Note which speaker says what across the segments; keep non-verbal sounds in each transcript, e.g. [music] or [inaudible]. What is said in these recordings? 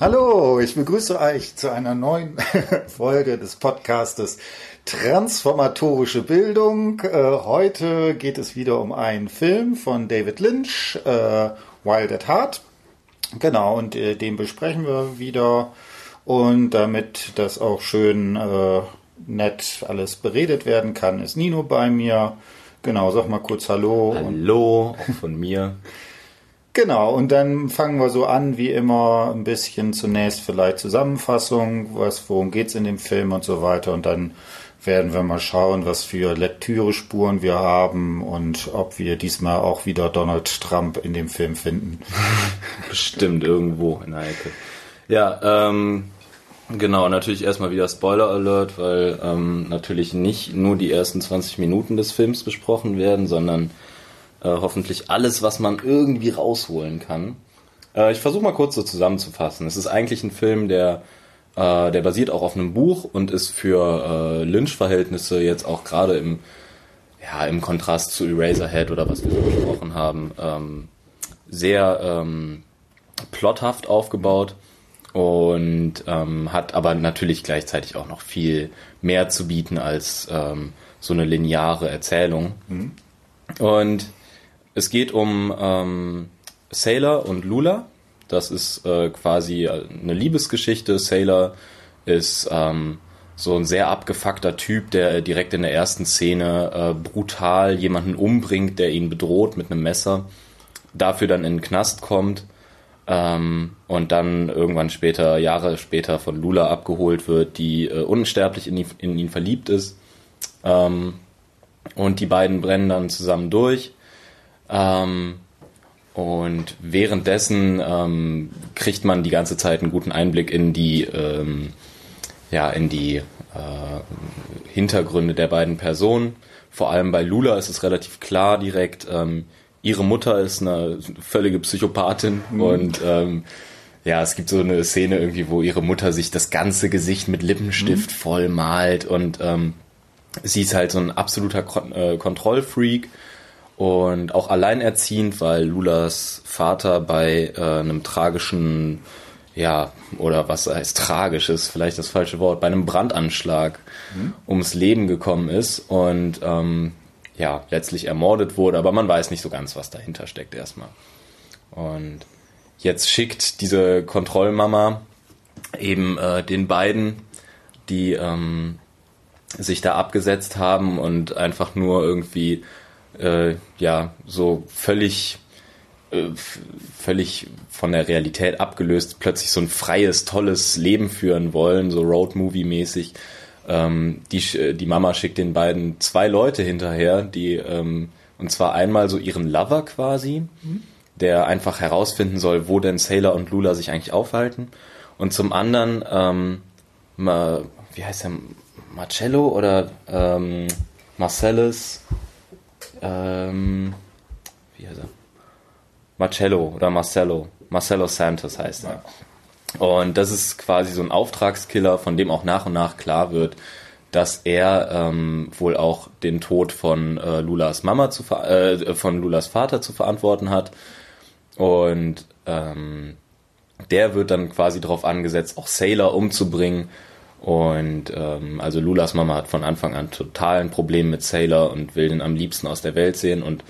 Speaker 1: Hallo, ich begrüße euch zu einer neuen [laughs] Folge des Podcastes Transformatorische Bildung. Äh, heute geht es wieder um einen Film von David Lynch, äh, Wild at Heart. Genau, und äh, den besprechen wir wieder. Und damit das auch schön nett alles beredet werden kann, ist Nino bei mir. Genau, sag mal kurz Hallo.
Speaker 2: Hallo, auch von mir. [laughs]
Speaker 1: Genau, und dann fangen wir so an, wie immer, ein bisschen zunächst vielleicht Zusammenfassung, was, worum geht's in dem Film und so weiter. Und dann werden wir mal schauen, was für Lektürespuren wir haben und ob wir diesmal auch wieder Donald Trump in dem Film finden. [laughs]
Speaker 2: Bestimmt irgendwo in der Ecke. Ja, ähm, genau, natürlich erstmal wieder Spoiler Alert, weil ähm, natürlich nicht nur die ersten 20 Minuten des Films besprochen werden, sondern äh, hoffentlich alles, was man irgendwie rausholen kann. Äh, ich versuche mal kurz so zusammenzufassen. Es ist eigentlich ein Film, der, äh, der basiert auch auf einem Buch und ist für äh, Lynch-Verhältnisse jetzt auch gerade im, ja, im Kontrast zu Eraserhead oder was wir so besprochen haben, ähm, sehr ähm, plothaft aufgebaut und ähm, hat aber natürlich gleichzeitig auch noch viel mehr zu bieten als ähm, so eine lineare Erzählung. Mhm. Und es geht um ähm, Sailor und Lula. Das ist äh, quasi eine Liebesgeschichte. Sailor ist ähm, so ein sehr abgefuckter Typ, der direkt in der ersten Szene äh, brutal jemanden umbringt, der ihn bedroht mit einem Messer, dafür dann in den Knast kommt ähm, und dann irgendwann später, Jahre später von Lula abgeholt wird, die äh, unsterblich in ihn, in ihn verliebt ist. Ähm, und die beiden brennen dann zusammen durch. Ähm, und währenddessen ähm, kriegt man die ganze Zeit einen guten Einblick in die, ähm, ja, in die äh, Hintergründe der beiden Personen. Vor allem bei Lula ist es relativ klar direkt. Ähm, ihre Mutter ist eine völlige Psychopathin mhm. und ähm, ja, es gibt so eine Szene irgendwie, wo ihre Mutter sich das ganze Gesicht mit Lippenstift mhm. voll malt und ähm, sie ist halt so ein absoluter Kon äh, Kontrollfreak und auch alleinerziehend, weil Lulas Vater bei äh, einem tragischen, ja, oder was heißt tragisches, vielleicht das falsche Wort, bei einem Brandanschlag mhm. ums Leben gekommen ist und ähm, ja, letztlich ermordet wurde, aber man weiß nicht so ganz, was dahinter steckt erstmal. Und jetzt schickt diese Kontrollmama eben äh, den beiden, die ähm, sich da abgesetzt haben und einfach nur irgendwie äh, ja so völlig äh, völlig von der Realität abgelöst plötzlich so ein freies tolles Leben führen wollen so Roadmovie mäßig ähm, die die Mama schickt den beiden zwei Leute hinterher die ähm, und zwar einmal so ihren Lover quasi mhm. der einfach herausfinden soll wo denn Sailor und Lula sich eigentlich aufhalten. Und zum anderen ähm, wie heißt er? Marcello oder ähm, Marcellus ähm, wie heißt er? Marcello oder Marcello. Marcello Santos heißt er. Und das ist quasi so ein Auftragskiller, von dem auch nach und nach klar wird, dass er ähm, wohl auch den Tod von äh, Lulas Mama zu äh, von Lulas Vater zu verantworten hat. Und ähm, der wird dann quasi darauf angesetzt, auch Sailor umzubringen und ähm, also Lulas Mama hat von Anfang an total ein Problem mit Sailor und will den am liebsten aus der Welt sehen. Und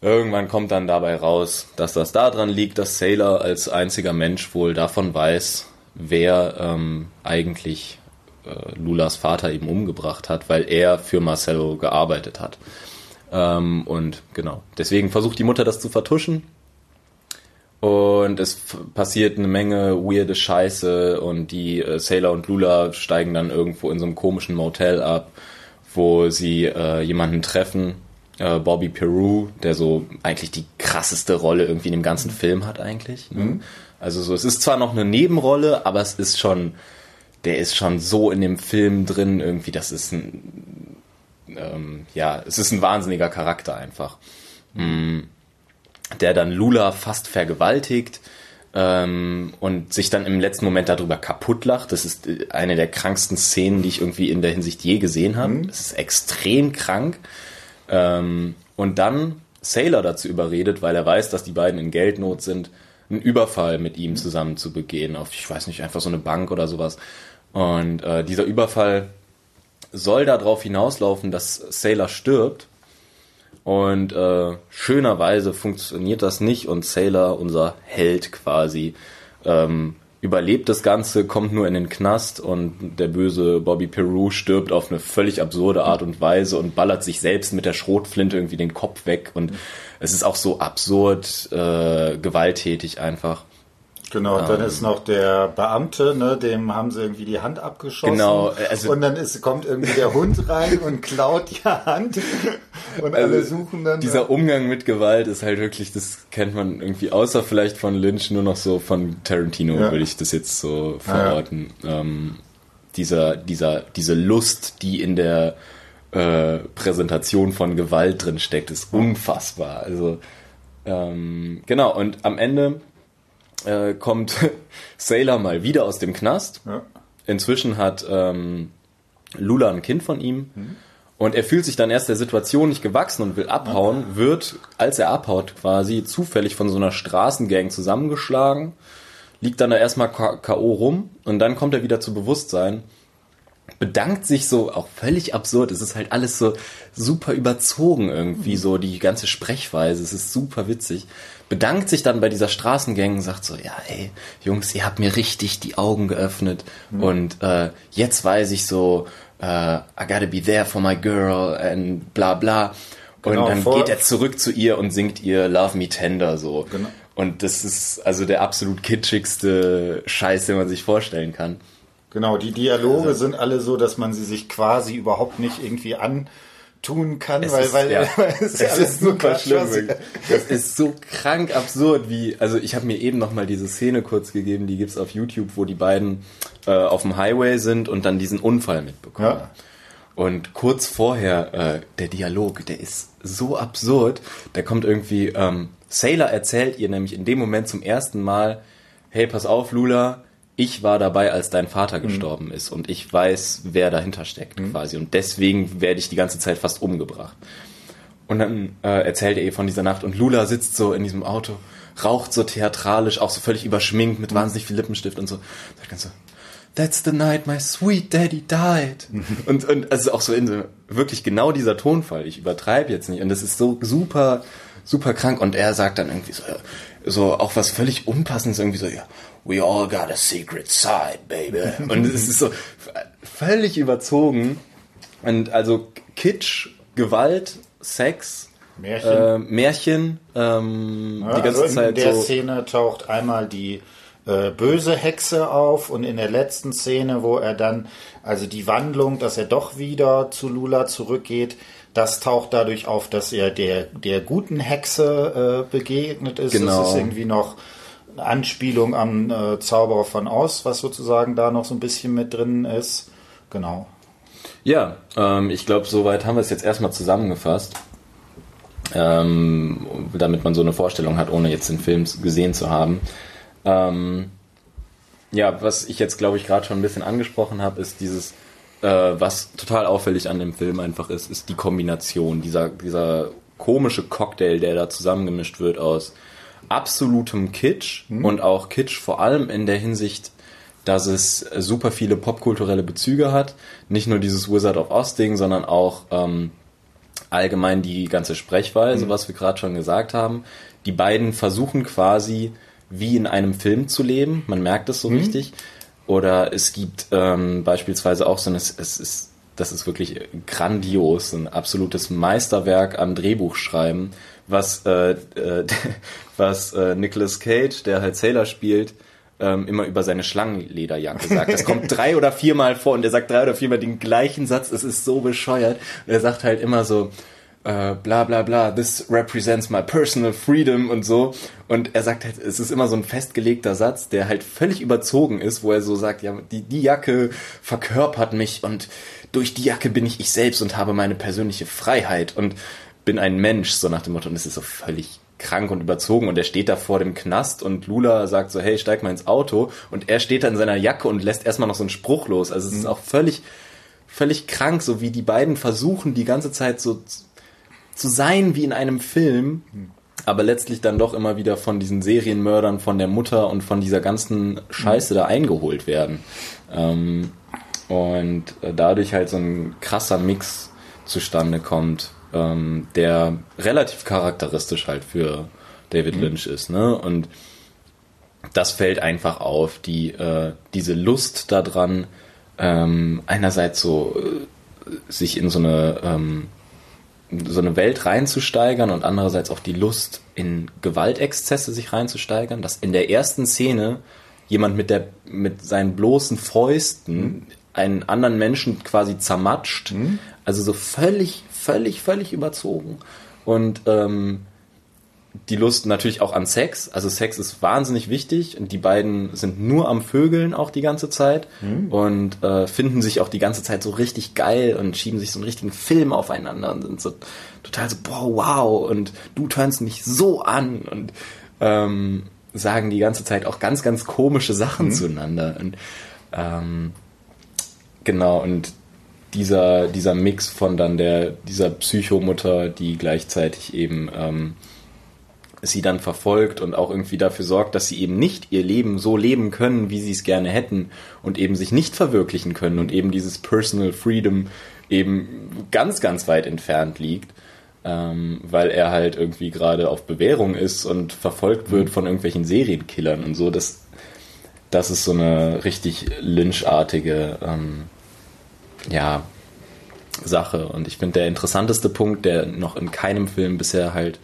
Speaker 2: irgendwann kommt dann dabei raus, dass das daran liegt, dass Sailor als einziger Mensch wohl davon weiß, wer ähm, eigentlich äh, Lulas Vater eben umgebracht hat, weil er für Marcello gearbeitet hat. Ähm, und genau, deswegen versucht die Mutter das zu vertuschen und es passiert eine Menge weirde Scheiße und die äh, Sailor und Lula steigen dann irgendwo in so einem komischen Motel ab, wo sie äh, jemanden treffen, äh, Bobby Peru, der so eigentlich die krasseste Rolle irgendwie in dem ganzen Film hat eigentlich. Ne? Mhm. Also so, es ist zwar noch eine Nebenrolle, aber es ist schon, der ist schon so in dem Film drin irgendwie, das ist ein, ähm, ja, es ist ein wahnsinniger Charakter einfach. Mhm der dann Lula fast vergewaltigt ähm, und sich dann im letzten Moment darüber kaputt lacht. Das ist äh, eine der kranksten Szenen, die ich irgendwie in der Hinsicht je gesehen habe. Mhm. Das ist extrem krank. Ähm, und dann Sailor dazu überredet, weil er weiß, dass die beiden in Geldnot sind, einen Überfall mit ihm zusammen zu begehen, auf, ich weiß nicht, einfach so eine Bank oder sowas. Und äh, dieser Überfall soll darauf hinauslaufen, dass Sailor stirbt. Und äh, schönerweise funktioniert das nicht und Sailor, unser Held quasi, ähm, überlebt das Ganze, kommt nur in den Knast und der böse Bobby Peru stirbt auf eine völlig absurde Art und Weise und ballert sich selbst mit der Schrotflinte irgendwie den Kopf weg und es ist auch so absurd äh, gewalttätig einfach.
Speaker 1: Genau, dann ähm, ist noch der Beamte, ne, dem haben sie irgendwie die Hand abgeschossen.
Speaker 2: Genau,
Speaker 1: also und dann ist, kommt irgendwie der Hund rein und klaut die Hand und also alle suchen dann.
Speaker 2: Dieser ne? Umgang mit Gewalt ist halt wirklich, das kennt man irgendwie außer vielleicht von Lynch nur noch so von Tarantino, ja. würde ich das jetzt so verorten. Ja. Ähm, dieser, dieser, diese Lust, die in der äh, Präsentation von Gewalt drin steckt, ist unfassbar. Also ähm, genau, und am Ende äh, kommt [laughs] Sailor mal wieder aus dem Knast. Ja. Inzwischen hat ähm, Lula ein Kind von ihm. Mhm. Und er fühlt sich dann erst der Situation nicht gewachsen und will abhauen, ja. wird, als er abhaut, quasi zufällig von so einer Straßengang zusammengeschlagen, liegt dann da erstmal K.O. rum und dann kommt er wieder zu Bewusstsein bedankt sich so, auch völlig absurd. Es ist halt alles so super überzogen irgendwie, mhm. so die ganze Sprechweise. Es ist super witzig. Bedankt sich dann bei dieser Straßengang und sagt so, ja, ey, Jungs, ihr habt mir richtig die Augen geöffnet. Mhm. Und äh, jetzt weiß ich so, äh, I gotta be there for my girl and bla bla. Genau, und dann geht er zurück zu ihr und singt ihr Love Me Tender so. Genau. Und das ist also der absolut kitschigste Scheiß, den man sich vorstellen kann.
Speaker 1: Genau, die Dialoge also, sind alle so, dass man sie sich quasi überhaupt nicht irgendwie antun kann, weil, ist, weil, ja, [laughs]
Speaker 2: weil es, es ist super schlimm. Das ist so krank absurd, wie, also ich habe mir eben noch mal diese Szene kurz gegeben, die gibt's auf YouTube, wo die beiden äh, auf dem Highway sind und dann diesen Unfall mitbekommen. Ja. Und kurz vorher, äh, der Dialog, der ist so absurd, der kommt irgendwie, ähm, Sailor erzählt ihr nämlich in dem Moment zum ersten Mal, hey, pass auf, Lula, ich war dabei, als dein Vater mhm. gestorben mhm. ist und ich weiß, wer dahinter steckt mhm. quasi. Und deswegen werde ich die ganze Zeit fast umgebracht. Und dann äh, erzählt er ihr von dieser Nacht und Lula sitzt so in diesem Auto, raucht so theatralisch, auch so völlig überschminkt mit mhm. wahnsinnig viel Lippenstift und so. Sagt ganz so, That's the night my sweet daddy died. Mhm. und, und also auch so in so, wirklich genau dieser Tonfall. Ich übertreibe jetzt nicht. Und das ist so super, super krank. Und er sagt dann irgendwie so, so auch was völlig Unpassendes, irgendwie so, ja, we all got a secret side, baby. [laughs] Und es ist so völlig überzogen. Und also Kitsch, Gewalt, Sex, Märchen, äh, Märchen ähm,
Speaker 1: ja, die ganze also Zeit. In der so Szene taucht einmal die äh, böse Hexe auf und in der letzten Szene, wo er dann, also die Wandlung, dass er doch wieder zu Lula zurückgeht, das taucht dadurch auf, dass er der, der guten Hexe äh, begegnet ist. Genau. Das ist irgendwie noch Anspielung am äh, Zauberer von Oz, was sozusagen da noch so ein bisschen mit drin ist. Genau.
Speaker 2: Ja, ähm, ich glaube, soweit haben wir es jetzt erstmal zusammengefasst. Ähm, damit man so eine Vorstellung hat, ohne jetzt den Film gesehen zu haben. Ähm, ja, was ich jetzt, glaube ich, gerade schon ein bisschen angesprochen habe, ist dieses äh, was total auffällig an dem Film einfach ist, ist die Kombination, dieser, dieser komische Cocktail, der da zusammengemischt wird aus absolutem Kitsch mhm. und auch Kitsch vor allem in der Hinsicht, dass es super viele popkulturelle Bezüge hat. Nicht nur dieses Wizard of Oz Ding, sondern auch ähm, allgemein die ganze Sprechweise, mhm. was wir gerade schon gesagt haben. Die beiden versuchen quasi wie in einem Film zu leben. Man merkt es so mhm. richtig. Oder es gibt ähm, beispielsweise auch so ein, es, es ist, das ist wirklich grandios, ein absolutes Meisterwerk an Drehbuchschreiben, was, äh, äh, [laughs] was äh, Nicolas Cage, der halt Sailor spielt, ähm, immer über seine Schlangenlederjacke sagt. Das kommt drei oder viermal vor und er sagt drei oder viermal den gleichen Satz. Es ist so bescheuert. Und er sagt halt immer so, äh, bla bla bla, this represents my personal freedom und so. Und er sagt halt, es ist immer so ein festgelegter Satz, der halt völlig überzogen ist, wo er so sagt, ja, die, die Jacke verkörpert mich und durch die Jacke bin ich ich selbst und habe meine persönliche Freiheit und bin ein Mensch, so nach dem Motto. Und es ist so völlig krank und überzogen und er steht da vor dem Knast und Lula sagt so, hey, steig mal ins Auto und er steht da in seiner Jacke und lässt erstmal noch so einen Spruch los. Also es ist mhm. auch völlig, völlig krank, so wie die beiden versuchen, die ganze Zeit so zu sein wie in einem Film, aber letztlich dann doch immer wieder von diesen Serienmördern, von der Mutter und von dieser ganzen Scheiße da eingeholt werden. Ähm, und dadurch halt so ein krasser Mix zustande kommt, ähm, der relativ charakteristisch halt für David mhm. Lynch ist. Ne? Und das fällt einfach auf, die, äh, diese Lust daran, ähm, einerseits so äh, sich in so eine ähm, so eine Welt reinzusteigern und andererseits auch die Lust in Gewaltexzesse sich reinzusteigern, dass in der ersten Szene jemand mit der mit seinen bloßen Fäusten mhm. einen anderen Menschen quasi zermatscht, mhm. also so völlig völlig völlig überzogen und ähm, die Lust natürlich auch an Sex. Also Sex ist wahnsinnig wichtig und die beiden sind nur am Vögeln auch die ganze Zeit mhm. und äh, finden sich auch die ganze Zeit so richtig geil und schieben sich so einen richtigen Film aufeinander und sind so total so, boah, wow, und du turnst mich so an und ähm, sagen die ganze Zeit auch ganz, ganz komische Sachen mhm. zueinander. Und ähm, genau, und dieser, dieser Mix von dann der, dieser Psychomutter, die gleichzeitig eben ähm, sie dann verfolgt und auch irgendwie dafür sorgt, dass sie eben nicht ihr Leben so leben können, wie sie es gerne hätten und eben sich nicht verwirklichen können und eben dieses Personal Freedom eben ganz, ganz weit entfernt liegt, ähm, weil er halt irgendwie gerade auf Bewährung ist und verfolgt wird von irgendwelchen Serienkillern und so. Das, das ist so eine richtig lynchartige, ähm, ja, Sache. Und ich finde, der interessanteste Punkt, der noch in keinem Film bisher halt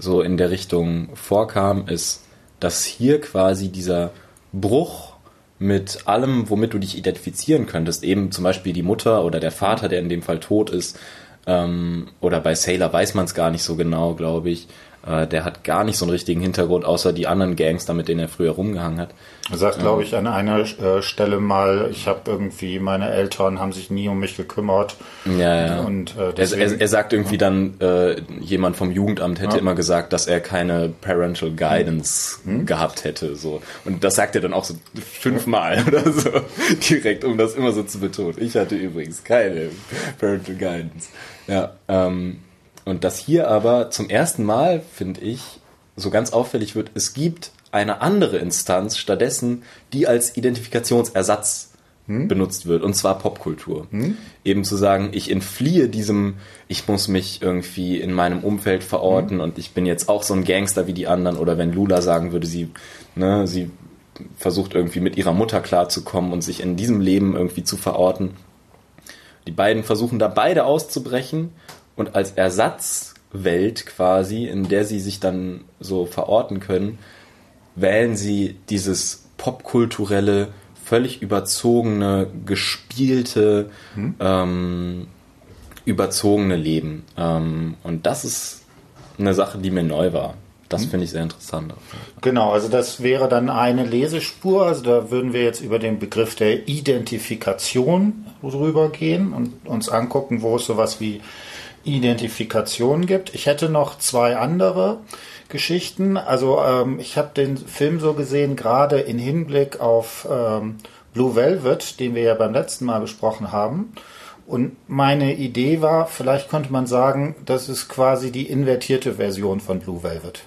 Speaker 2: so in der Richtung vorkam, ist, dass hier quasi dieser Bruch mit allem, womit du dich identifizieren könntest, eben zum Beispiel die Mutter oder der Vater, der in dem Fall tot ist, ähm, oder bei Sailor weiß man es gar nicht so genau, glaube ich, äh, der hat gar nicht so einen richtigen Hintergrund, außer die anderen Gangster, mit denen er früher rumgehangen hat.
Speaker 1: Er sagt, glaube ich, an einer äh, Stelle mal, ich habe irgendwie, meine Eltern haben sich nie um mich gekümmert.
Speaker 2: Ja, ja. Und, äh, deswegen, er, er, er, sagt irgendwie dann, äh, jemand vom Jugendamt hätte ja. immer gesagt, dass er keine Parental Guidance hm? gehabt hätte. So. Und das sagt er dann auch so fünfmal [laughs] oder so, direkt, um das immer so zu betonen. Ich hatte übrigens keine Parental Guidance. Ja, ähm, und dass hier aber zum ersten Mal, finde ich, so ganz auffällig wird, es gibt eine andere Instanz stattdessen, die als Identifikationsersatz hm? benutzt wird, und zwar Popkultur. Hm? Eben zu sagen, ich entfliehe diesem, ich muss mich irgendwie in meinem Umfeld verorten hm? und ich bin jetzt auch so ein Gangster wie die anderen, oder wenn Lula sagen würde, sie, ne, sie versucht irgendwie mit ihrer Mutter klarzukommen und sich in diesem Leben irgendwie zu verorten. Die beiden versuchen da beide auszubrechen und als Ersatzwelt quasi, in der sie sich dann so verorten können, wählen sie dieses popkulturelle, völlig überzogene, gespielte, hm? ähm, überzogene Leben. Ähm, und das ist eine Sache, die mir neu war. Das hm? finde ich sehr interessant.
Speaker 1: Genau, also das wäre dann eine Lesespur. Also da würden wir jetzt über den Begriff der Identifikation drüber gehen und uns angucken, wo es sowas wie Identifikation gibt. Ich hätte noch zwei andere Geschichten. Also ähm, ich habe den Film so gesehen, gerade in Hinblick auf ähm, Blue Velvet, den wir ja beim letzten Mal besprochen haben. Und meine Idee war, vielleicht könnte man sagen, das ist quasi die invertierte Version von Blue Velvet.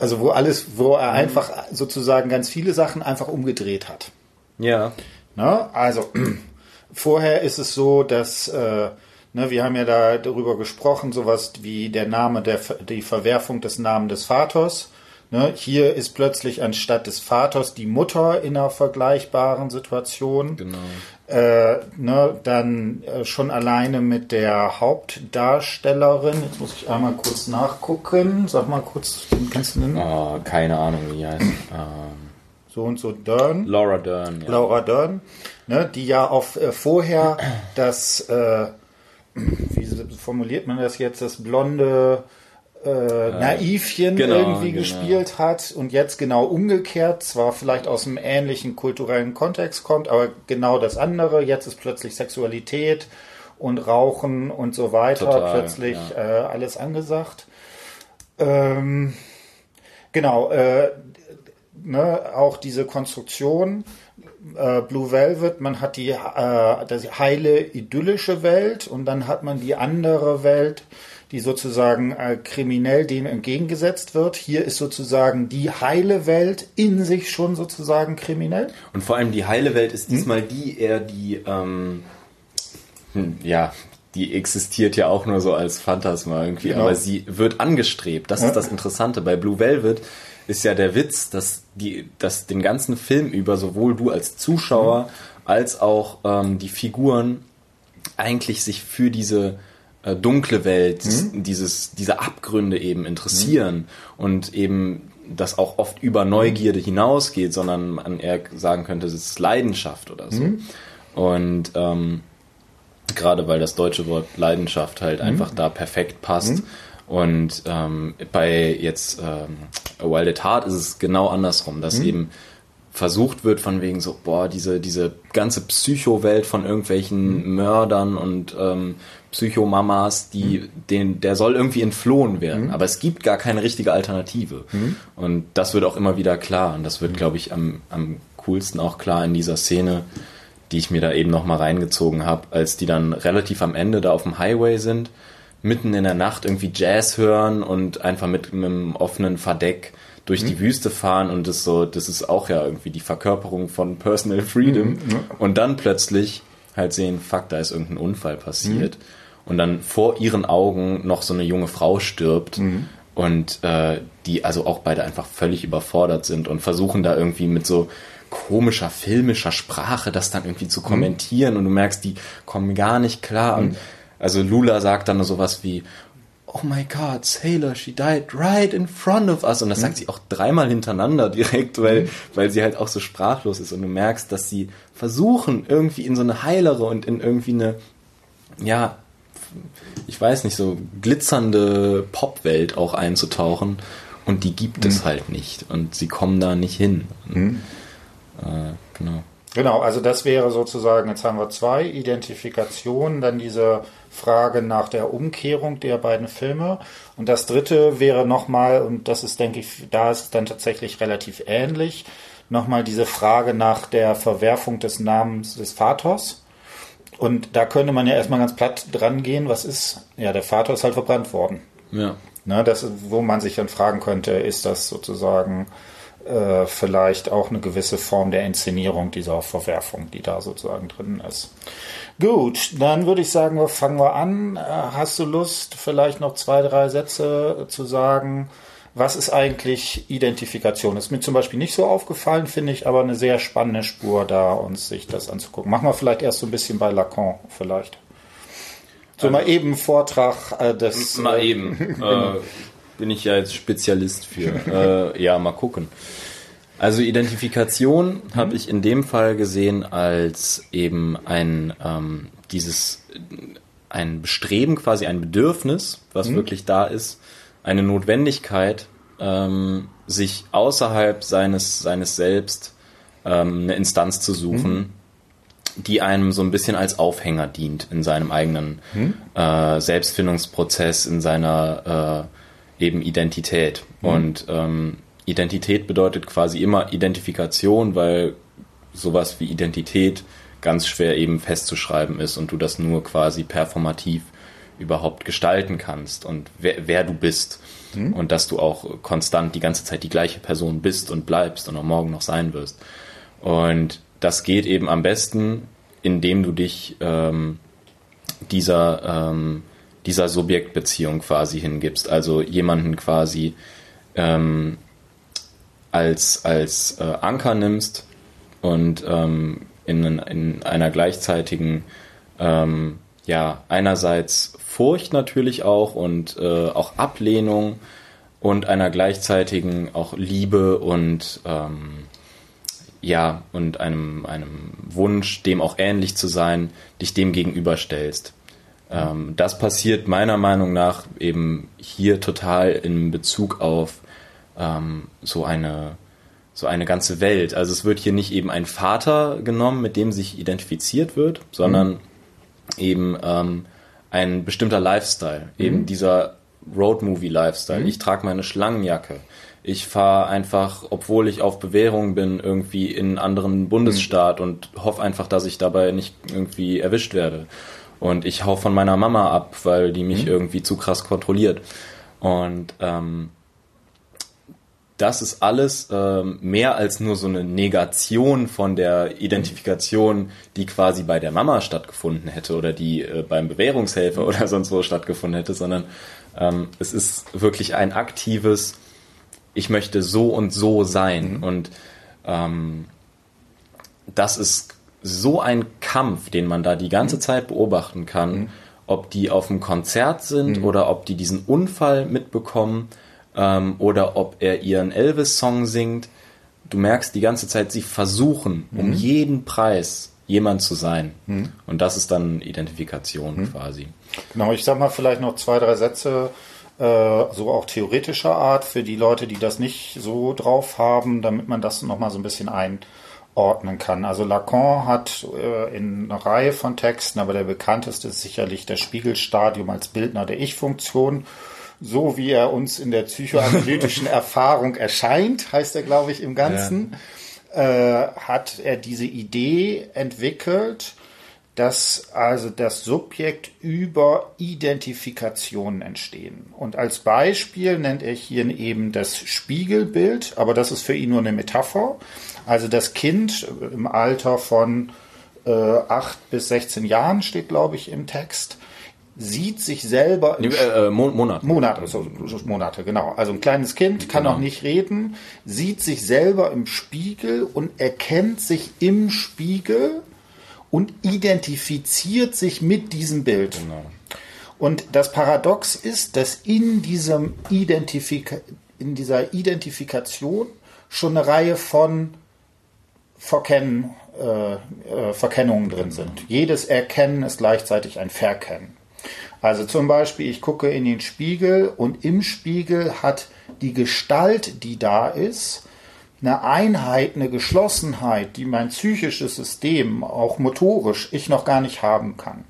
Speaker 1: Also wo alles, wo er einfach sozusagen ganz viele Sachen einfach umgedreht hat.
Speaker 2: Ja.
Speaker 1: Na, also [clears throat] vorher ist es so, dass äh, Ne, wir haben ja da darüber gesprochen, sowas wie der Name, der, die Verwerfung des Namens des Vaters. Ne, hier ist plötzlich anstatt des Vaters die Mutter in einer vergleichbaren Situation.
Speaker 2: Genau.
Speaker 1: Äh, ne, dann äh, schon alleine mit der Hauptdarstellerin. Jetzt muss ich einmal kurz nachgucken. Sag mal kurz,
Speaker 2: kennst du den? Oh, keine Ahnung, wie heißt.
Speaker 1: Ähm, so und so Dern.
Speaker 2: Laura Dern.
Speaker 1: Ja. Laura Dern, ne, die ja auch äh, vorher das äh, wie formuliert man das jetzt, das blonde äh, Naivchen genau, irgendwie genau. gespielt hat und jetzt genau umgekehrt, zwar vielleicht aus einem ähnlichen kulturellen Kontext kommt, aber genau das andere. Jetzt ist plötzlich Sexualität und Rauchen und so weiter Total, plötzlich ja. äh, alles angesagt. Ähm, genau, äh, ne, auch diese Konstruktion äh, Blue Velvet, man hat die, äh, die heile idyllische Welt und dann hat man die andere Welt, die sozusagen äh, kriminell dem entgegengesetzt wird. Hier ist sozusagen die heile Welt in sich schon sozusagen kriminell.
Speaker 2: Und vor allem die heile Welt ist diesmal hm? die eher die, ähm, hm, ja, die existiert ja auch nur so als Phantasma irgendwie, genau. aber sie wird angestrebt. Das ja. ist das Interessante. Bei Blue Velvet ist ja der Witz, dass die, dass den ganzen Film über sowohl du als Zuschauer mhm. als auch ähm, die Figuren eigentlich sich für diese äh, dunkle Welt, mhm. dieses, diese Abgründe eben interessieren mhm. und eben das auch oft über Neugierde hinausgeht, sondern man eher sagen könnte, es ist Leidenschaft oder so. Mhm. Und ähm, gerade weil das deutsche Wort Leidenschaft halt mhm. einfach da perfekt passt. Und ähm, bei jetzt ähm, A Wild at Heart ist es genau andersrum, dass mhm. eben versucht wird von wegen so, boah, diese, diese ganze Psychowelt von irgendwelchen mhm. Mördern und ähm, Psychomamas, die, mhm. den, der soll irgendwie entflohen werden. Mhm. Aber es gibt gar keine richtige Alternative. Mhm. Und das wird auch immer wieder klar. Und das wird, mhm. glaube ich, am, am coolsten auch klar in dieser Szene, die ich mir da eben nochmal reingezogen habe, als die dann relativ am Ende da auf dem Highway sind, mitten in der Nacht irgendwie Jazz hören und einfach mit einem offenen Verdeck durch mhm. die Wüste fahren und das so, das ist auch ja irgendwie die Verkörperung von Personal Freedom. Mhm. Und dann plötzlich halt sehen, fuck, da ist irgendein Unfall passiert. Mhm. Und dann vor ihren Augen noch so eine junge Frau stirbt. Mhm. Und äh, die also auch beide einfach völlig überfordert sind und versuchen da irgendwie mit so komischer filmischer Sprache das dann irgendwie zu mhm. kommentieren und du merkst, die kommen gar nicht klar. Und mhm. Also Lula sagt dann sowas wie, oh my God, Sailor, she died right in front of us. Und das mhm. sagt sie auch dreimal hintereinander direkt, weil, mhm. weil sie halt auch so sprachlos ist. Und du merkst, dass sie versuchen, irgendwie in so eine heilere und in irgendwie eine, ja, ich weiß nicht, so glitzernde Popwelt auch einzutauchen. Und die gibt mhm. es halt nicht. Und sie kommen da nicht hin. Und,
Speaker 1: äh, genau. Genau, also das wäre sozusagen, jetzt haben wir zwei Identifikationen, dann diese Frage nach der Umkehrung der beiden Filme. Und das dritte wäre nochmal, und das ist, denke ich, da ist es dann tatsächlich relativ ähnlich, nochmal diese Frage nach der Verwerfung des Namens des Vaters. Und da könnte man ja erstmal ganz platt dran gehen, was ist, ja, der Vater ist halt verbrannt worden. Ja. Ne, das, wo man sich dann fragen könnte, ist das sozusagen äh, vielleicht auch eine gewisse Form der Inszenierung dieser Verwerfung, die da sozusagen drin ist. Gut, dann würde ich sagen, fangen wir an. Äh, hast du Lust, vielleicht noch zwei, drei Sätze zu sagen? Was ist eigentlich Identifikation? Das ist mir zum Beispiel nicht so aufgefallen, finde ich, aber eine sehr spannende Spur da, uns sich das anzugucken. Machen wir vielleicht erst so ein bisschen bei Lacan, vielleicht. So also, mal eben Vortrag äh, des.
Speaker 2: Mal äh, eben. genau. [laughs] bin ich ja jetzt Spezialist für. äh, ja, mal gucken. Also Identifikation mhm. habe ich in dem Fall gesehen als eben ein ähm, dieses ein Bestreben, quasi ein Bedürfnis, was mhm. wirklich da ist, eine Notwendigkeit, ähm, sich außerhalb seines seines Selbst ähm, eine Instanz zu suchen, mhm. die einem so ein bisschen als Aufhänger dient in seinem eigenen mhm. äh, Selbstfindungsprozess, in seiner äh, eben Identität. Mhm. Und ähm, Identität bedeutet quasi immer Identifikation, weil sowas wie Identität ganz schwer eben festzuschreiben ist und du das nur quasi performativ überhaupt gestalten kannst und wer, wer du bist. Mhm. Und dass du auch konstant die ganze Zeit die gleiche Person bist und bleibst und auch morgen noch sein wirst. Und das geht eben am besten, indem du dich ähm, dieser ähm, dieser Subjektbeziehung quasi hingibst. Also jemanden quasi ähm, als, als äh, Anker nimmst und ähm, in, in einer gleichzeitigen, ähm, ja, einerseits Furcht natürlich auch und äh, auch Ablehnung und einer gleichzeitigen auch Liebe und ähm, ja, und einem, einem Wunsch, dem auch ähnlich zu sein, dich dem gegenüberstellst. Ähm, das passiert meiner Meinung nach eben hier total in Bezug auf ähm, so eine so eine ganze Welt. Also es wird hier nicht eben ein Vater genommen, mit dem sich identifiziert wird, sondern mhm. eben ähm, ein bestimmter Lifestyle, mhm. eben dieser Roadmovie-Lifestyle. Mhm. Ich trage meine Schlangenjacke. Ich fahre einfach, obwohl ich auf Bewährung bin, irgendwie in einen anderen Bundesstaat mhm. und hoffe einfach, dass ich dabei nicht irgendwie erwischt werde. Und ich hau von meiner Mama ab, weil die mich mhm. irgendwie zu krass kontrolliert. Und ähm, das ist alles ähm, mehr als nur so eine Negation von der Identifikation, die quasi bei der Mama stattgefunden hätte oder die äh, beim Bewährungshelfer oder sonst wo stattgefunden hätte, sondern ähm, es ist wirklich ein aktives, ich möchte so und so sein. Mhm. Und ähm, das ist so ein Kampf, den man da die ganze mhm. Zeit beobachten kann, mhm. ob die auf dem Konzert sind mhm. oder ob die diesen Unfall mitbekommen ähm, oder ob er ihren Elvis-Song singt. Du merkst die ganze Zeit, sie versuchen um mhm. jeden Preis jemand zu sein. Mhm. Und das ist dann Identifikation mhm. quasi.
Speaker 1: Genau, ich sag mal vielleicht noch zwei, drei Sätze, äh, so auch theoretischer Art für die Leute, die das nicht so drauf haben, damit man das nochmal so ein bisschen einordnen kann. Also Lacan hat äh, in einer Reihe von Texten, aber der bekannteste ist sicherlich das Spiegelstadium als Bildner der Ich-Funktion so wie er uns in der psychoanalytischen [laughs] Erfahrung erscheint, heißt er, glaube ich, im Ganzen, ja. äh, hat er diese Idee entwickelt, dass also das Subjekt über Identifikationen entstehen. Und als Beispiel nennt er hier eben das Spiegelbild, aber das ist für ihn nur eine Metapher. Also das Kind im Alter von äh, 8 bis 16 Jahren steht, glaube ich, im Text, sieht sich selber
Speaker 2: nee, äh, äh Monate.
Speaker 1: Monate, so, Monate, genau. Also ein kleines Kind kann genau. noch nicht reden, sieht sich selber im Spiegel und erkennt sich im Spiegel und identifiziert sich mit diesem Bild. Genau. Und das Paradox ist, dass in, diesem Identifika in dieser Identifikation schon eine Reihe von Verkennen, äh, äh, Verkennungen drin sind. Jedes Erkennen ist gleichzeitig ein Verkennen. Also zum Beispiel, ich gucke in den Spiegel und im Spiegel hat die Gestalt, die da ist, eine Einheit, eine Geschlossenheit, die mein psychisches System, auch motorisch, ich noch gar nicht haben kann.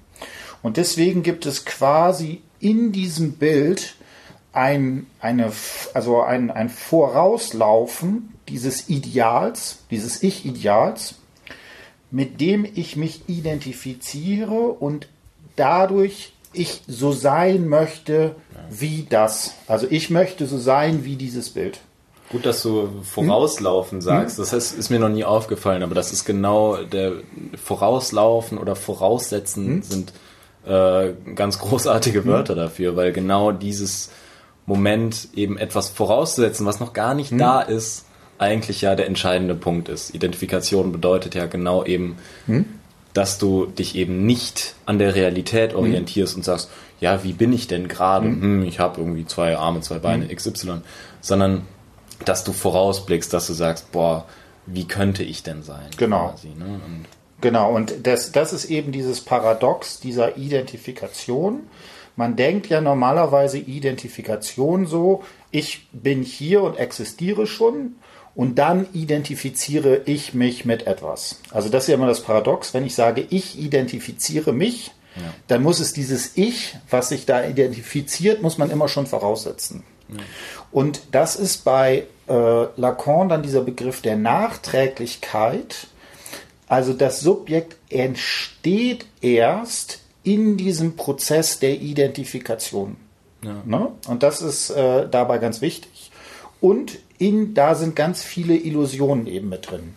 Speaker 1: Und deswegen gibt es quasi in diesem Bild ein, eine, also ein, ein Vorauslaufen dieses Ideals, dieses Ich-Ideals, mit dem ich mich identifiziere und dadurch ich so sein möchte wie das. Also ich möchte so sein wie dieses Bild.
Speaker 2: Gut, dass du vorauslaufen hm? sagst. Das heißt, ist mir noch nie aufgefallen, aber das ist genau der Vorauslaufen oder Voraussetzen hm? sind äh, ganz großartige hm? Wörter dafür, weil genau dieses Moment eben etwas vorauszusetzen, was noch gar nicht hm? da ist, eigentlich ja der entscheidende Punkt ist. Identifikation bedeutet ja genau eben, hm? Dass du dich eben nicht an der Realität mhm. orientierst mhm. und sagst, ja, wie bin ich denn gerade? Mhm. Hm, ich habe irgendwie zwei Arme, zwei Beine, mhm. XY, sondern dass du vorausblickst, dass du sagst, boah, wie könnte ich denn sein?
Speaker 1: Genau. Quasi, ne? und genau, und das, das ist eben dieses Paradox dieser Identifikation. Man denkt ja normalerweise Identifikation so, ich bin hier und existiere schon und dann identifiziere ich mich mit etwas. Also das ist ja immer das Paradox, wenn ich sage, ich identifiziere mich, ja. dann muss es dieses Ich, was sich da identifiziert, muss man immer schon voraussetzen. Ja. Und das ist bei äh, Lacan dann dieser Begriff der Nachträglichkeit. Also das Subjekt entsteht erst in diesem Prozess der Identifikation. Ja. Ne? Und das ist äh, dabei ganz wichtig. Und in, da sind ganz viele Illusionen eben mit drin.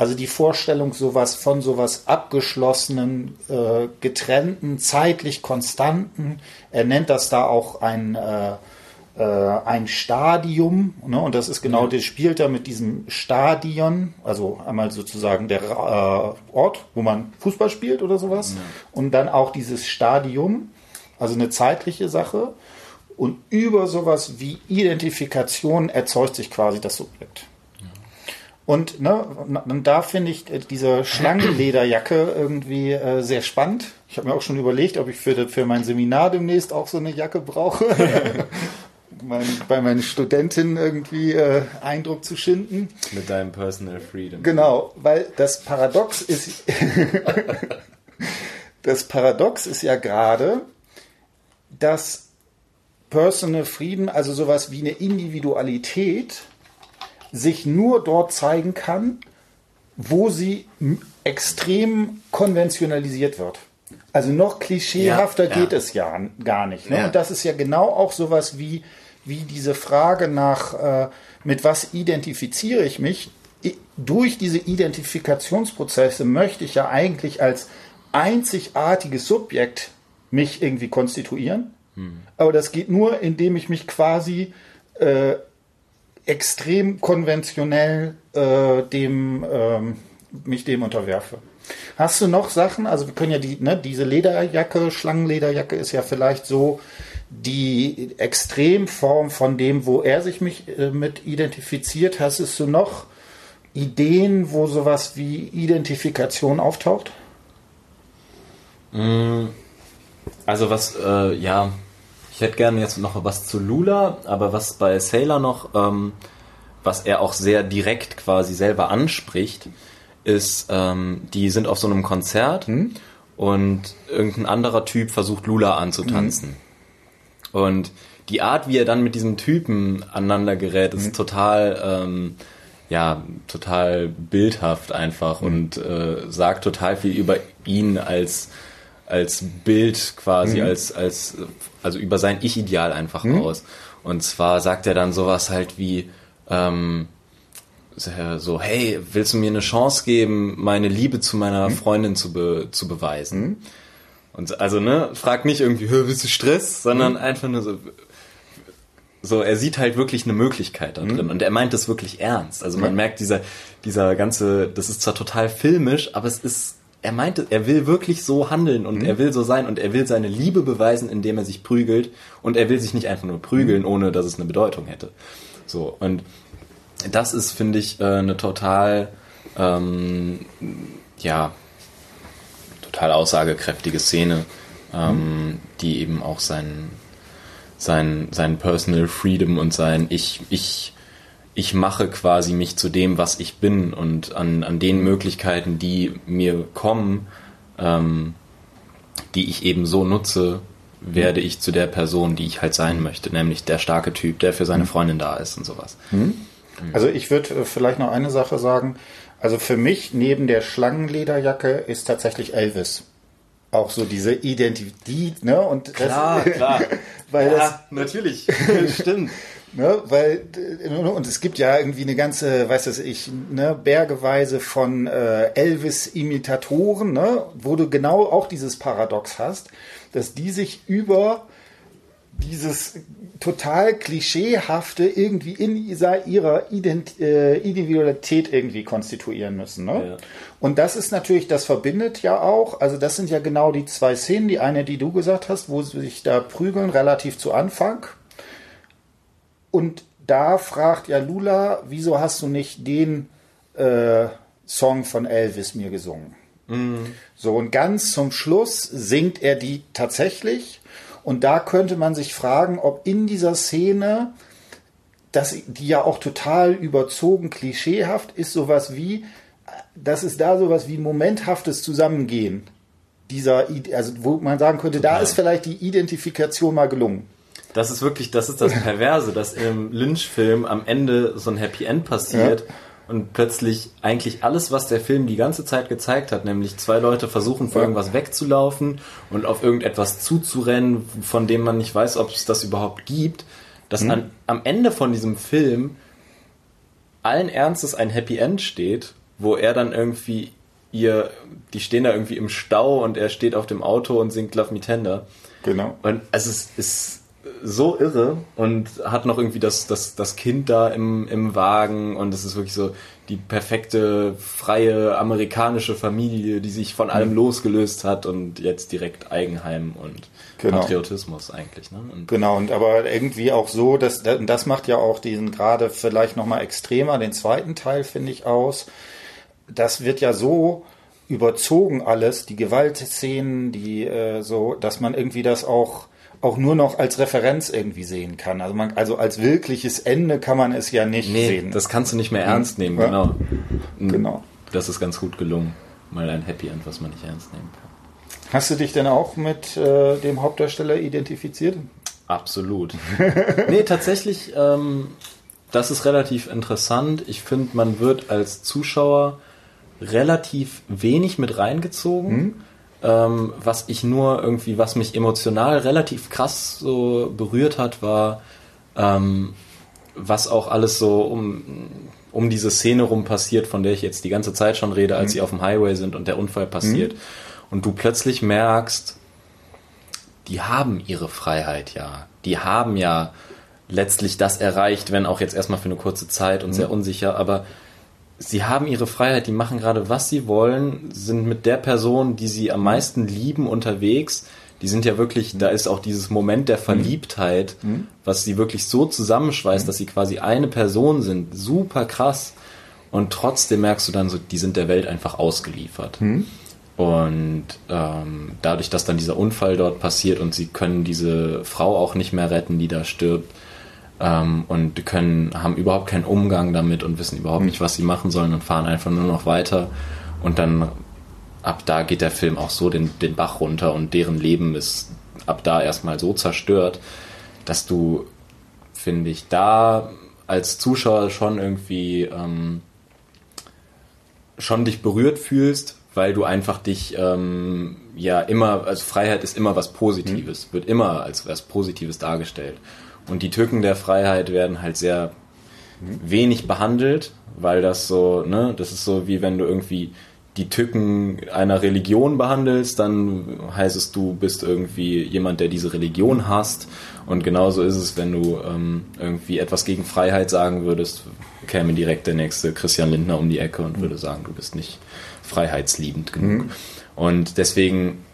Speaker 1: Also die Vorstellung sowas von sowas abgeschlossenen, äh, getrennten, zeitlich konstanten. Er nennt das da auch ein, äh, äh, ein Stadium. Ne? Und das ist genau, der spielt da mit diesem Stadion, also einmal sozusagen der äh, Ort, wo man Fußball spielt oder sowas. Ja. Und dann auch dieses Stadium, also eine zeitliche Sache. Und über sowas wie Identifikation erzeugt sich quasi das Subjekt. Und, ne, und da finde ich äh, diese Schlangenlederjacke irgendwie äh, sehr spannend. Ich habe mir auch schon überlegt, ob ich für, für mein Seminar demnächst auch so eine Jacke brauche. [laughs] mein, bei meinen Studentinnen irgendwie äh, Eindruck zu schinden.
Speaker 2: Mit deinem Personal Freedom.
Speaker 1: Genau, weil das Paradox ist, [laughs] das Paradox ist ja gerade, dass Personal Frieden, also sowas wie eine Individualität, sich nur dort zeigen kann, wo sie extrem konventionalisiert wird. Also noch klischeehafter
Speaker 2: Ja,
Speaker 1: geht
Speaker 2: ja.
Speaker 1: es ja gar nicht. Ne?
Speaker 2: Ja.
Speaker 1: Und das ist ja genau auch sowas wie, wie diese Frage nach, äh, mit was identifiziere ich mich? I- Durch diese Identifikationsprozesse möchte ich ja eigentlich als einzigartiges Subjekt mich irgendwie konstituieren. Aber das geht nur, indem ich mich quasi äh, extrem konventionell äh, dem ähm, mich dem unterwerfe. Hast du noch Sachen? Also wir können ja die, ne, diese Lederjacke, Schlangenlederjacke ist ja vielleicht so die Extremform von dem, wo er sich mich äh, mit identifiziert. Hast du noch Ideen, wo sowas wie Identifikation auftaucht?
Speaker 2: Also was, äh, ja, ich hätte gerne jetzt noch was zu Lula, aber was bei Sailor noch, ähm, was er auch sehr direkt quasi selber anspricht, ist, ähm, die sind auf so einem Konzert und irgendein anderer Typ versucht Lula anzutanzen. Und die Art, wie er dann mit diesem Typen aneinander gerät, ist total, ähm, ja, total bildhaft einfach und äh, sagt total viel über ihn als als Bild quasi, als, als, also über sein Ich-Ideal einfach aus. Und zwar sagt er dann sowas halt wie, ähm, so, hey, willst du mir eine Chance geben, meine Liebe zu meiner Freundin zu, be zu beweisen? Und also, ne, fragt nicht irgendwie, "Hä, willst du Stress, sondern einfach nur so, so, er sieht halt wirklich eine Möglichkeit da drin. Und er meint das wirklich ernst. Also man merkt dieser, dieser ganze, das ist zwar total filmisch, aber es ist, er meint, er will wirklich so handeln und er will so sein und er will seine Liebe beweisen, indem er sich prügelt und er will sich nicht einfach nur prügeln, ohne dass es eine Bedeutung hätte. So, und das ist, finde ich, äh, eine total, ähm, ja, total aussagekräftige Szene, ähm, die eben auch sein, sein, sein Personal Freedom und sein Ich, ich, ich mache quasi mich zu dem, was ich bin und an, an den Möglichkeiten, die mir kommen, ähm, die ich eben so nutze, werde ich zu der Person, die ich halt sein möchte, nämlich der starke Typ, der für seine Freundin da ist und sowas.
Speaker 1: Also ich würde äh, vielleicht noch eine Sache sagen. Also für mich neben der Schlangenlederjacke ist tatsächlich Elvis. Auch so diese Identität, ne? Und das,
Speaker 2: klar. [laughs]
Speaker 1: weil das,
Speaker 2: natürlich. [laughs] Stimmt.
Speaker 1: Ne, weil äh, und es gibt ja irgendwie eine ganze, weiß das ich, ne, bergeweise von äh, Elvis-Imitatoren, ne, wo du genau auch dieses Paradox hast, dass die sich über dieses total klischeehafte irgendwie in ihrer Ident äh, Individualität irgendwie konstituieren müssen. Ne?
Speaker 2: Ja.
Speaker 1: Und das ist natürlich, das verbindet ja auch, also das sind ja genau die zwei Szenen, die eine, die du gesagt hast, wo sie sich da prügeln, relativ zu Anfang. Und da fragt ja Lula, wieso hast du nicht den äh, Song von Elvis mir gesungen? So, und ganz zum Schluss singt er die tatsächlich. Und da könnte man sich fragen, ob in dieser Szene, das, die ja auch total überzogen klischeehaft ist, sowas wie, dass es da sowas wie momenthaftes Zusammengehen dieser, also wo man sagen könnte, da
Speaker 2: Total.
Speaker 1: ist vielleicht die Identifikation mal gelungen.
Speaker 2: Das ist wirklich, das ist das [laughs] Perverse, dass im Lynch-Film am Ende so ein Happy End passiert und plötzlich eigentlich alles, was der Film die ganze Zeit gezeigt hat, nämlich zwei Leute versuchen vor
Speaker 1: Ja.
Speaker 2: irgendwas wegzulaufen und auf irgendetwas zuzurennen, von dem man nicht weiß, ob es das überhaupt gibt, dass an, am Ende von diesem Film allen Ernstes ein Happy End steht, wo er dann irgendwie ihr, die stehen da irgendwie im Stau und er steht auf dem Auto und singt Love Me Tender.
Speaker 1: Genau.
Speaker 2: Und also es ist so irre und hat noch irgendwie das, das, das Kind da im, im Wagen und es ist wirklich so die perfekte, freie amerikanische Familie, die sich von
Speaker 1: Mhm.
Speaker 2: allem losgelöst hat und jetzt direkt Eigenheim und
Speaker 1: Genau.
Speaker 2: Patriotismus eigentlich. Ne? Und
Speaker 1: Genau, und aber irgendwie auch so, dass das macht ja auch diesen gerade vielleicht nochmal extremer, den zweiten Teil, finde ich, aus. Das wird ja so überzogen alles, die Gewaltszenen, die äh, so, dass man irgendwie das auch auch nur noch als Referenz irgendwie sehen kann. Also man, also als wirkliches Ende kann man es ja nicht
Speaker 2: nee,
Speaker 1: sehen.
Speaker 2: das kannst du nicht mehr ernst nehmen,
Speaker 1: Ja.
Speaker 2: genau. Und
Speaker 1: Genau.
Speaker 2: Das ist ganz gut gelungen. Mal ein Happy End, was man nicht ernst nehmen kann.
Speaker 1: Hast du dich denn auch mit äh, dem Hauptdarsteller identifiziert?
Speaker 2: Absolut. [laughs] nee, tatsächlich, ähm, das ist relativ interessant. Ich finde, man wird als Zuschauer relativ wenig mit reingezogen. Ähm, was ich nur irgendwie, was mich emotional relativ krass so berührt hat, war, ähm, was auch alles so um, um diese Szene rum passiert, von der ich jetzt die ganze Zeit schon rede, als mhm. sie auf dem Highway sind und der Unfall passiert. Mhm. Und du plötzlich merkst, die haben ihre Freiheit ja. Die haben ja letztlich das erreicht, wenn auch jetzt erstmal für eine kurze Zeit und mhm. sehr unsicher, aber sie haben ihre Freiheit, die machen gerade was sie wollen, sind mit der Person, die sie am meisten lieben, unterwegs. Die sind ja wirklich, mhm. da ist auch dieses Moment der Verliebtheit, mhm. mhm. was sie wirklich so zusammenschweißt, mhm. dass sie quasi eine Person sind. Super krass. Und trotzdem merkst du dann so, die sind der Welt einfach ausgeliefert. Mhm. Und ähm, dadurch, dass dann dieser Unfall dort passiert und sie können diese Frau auch nicht mehr retten, die da stirbt, ähm, und können, haben überhaupt keinen Umgang damit und wissen überhaupt nicht, was sie machen sollen und fahren einfach nur noch weiter. Und dann ab da geht der Film auch so den, den Bach runter und deren Leben ist ab da erstmal so zerstört, dass du, finde ich, da als Zuschauer schon irgendwie ähm, schon dich berührt fühlst, weil du einfach dich ähm, ja immer, also Freiheit ist immer was Positives, mhm. wird immer als was Positives dargestellt. Und die Tücken der Freiheit werden halt sehr wenig behandelt, weil das so, ne, das ist so wie wenn du irgendwie die Tücken einer Religion behandelst, dann heißt es, du bist irgendwie jemand, der diese Religion hasst. Und genauso ist es, wenn du ähm, irgendwie etwas gegen Freiheit sagen würdest, käme direkt der nächste Christian Lindner um die Ecke und würde sagen, du bist nicht freiheitsliebend genug. Mhm. Und deswegen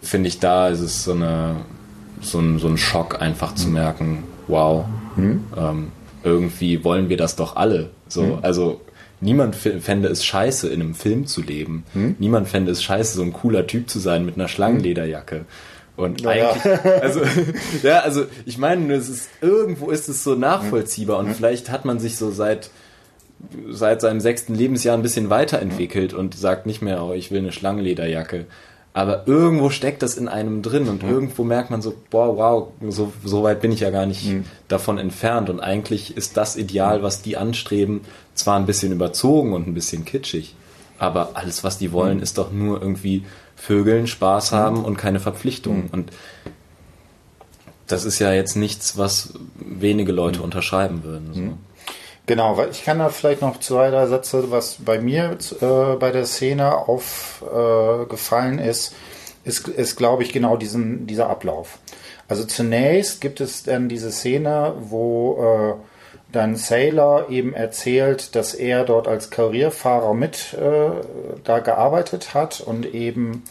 Speaker 2: finde ich, da ist es so eine so ein, so ein Schock einfach zu merken, wow, mhm. ähm, irgendwie wollen wir das doch alle. So, mhm. also niemand fände es scheiße, in einem Film zu leben. Mhm. Niemand fände es scheiße, so ein cooler Typ zu sein mit einer Schlangenlederjacke. Und naja. eigentlich, also, [laughs] ja, also ich meine, es ist, irgendwo ist es so nachvollziehbar und vielleicht hat man sich so seit seit seinem sechsten Lebensjahr ein bisschen weiterentwickelt und sagt nicht mehr, oh, ich will eine Schlangenlederjacke. Aber irgendwo steckt das in einem drin und mhm. irgendwo merkt man so, boah, wow, so, so weit bin ich ja gar nicht mhm. davon entfernt. Und eigentlich ist das Ideal, was die anstreben, zwar ein bisschen überzogen und ein bisschen kitschig, aber alles, was die wollen, mhm. ist doch nur irgendwie Vögeln, Spaß mhm. haben und keine Verpflichtungen. Mhm. Und das ist ja jetzt nichts, was wenige Leute mhm. unterschreiben würden. So.
Speaker 1: Genau, weil ich kann da vielleicht noch zwei, drei Sätze, was bei mir äh, bei der Szene aufgefallen äh, ist, ist, ist glaube ich, genau diesen, dieser Ablauf. Also zunächst gibt es dann diese Szene, wo äh, dann Sailor eben erzählt, dass er dort als Karrierfahrer mit äh, da gearbeitet hat und eben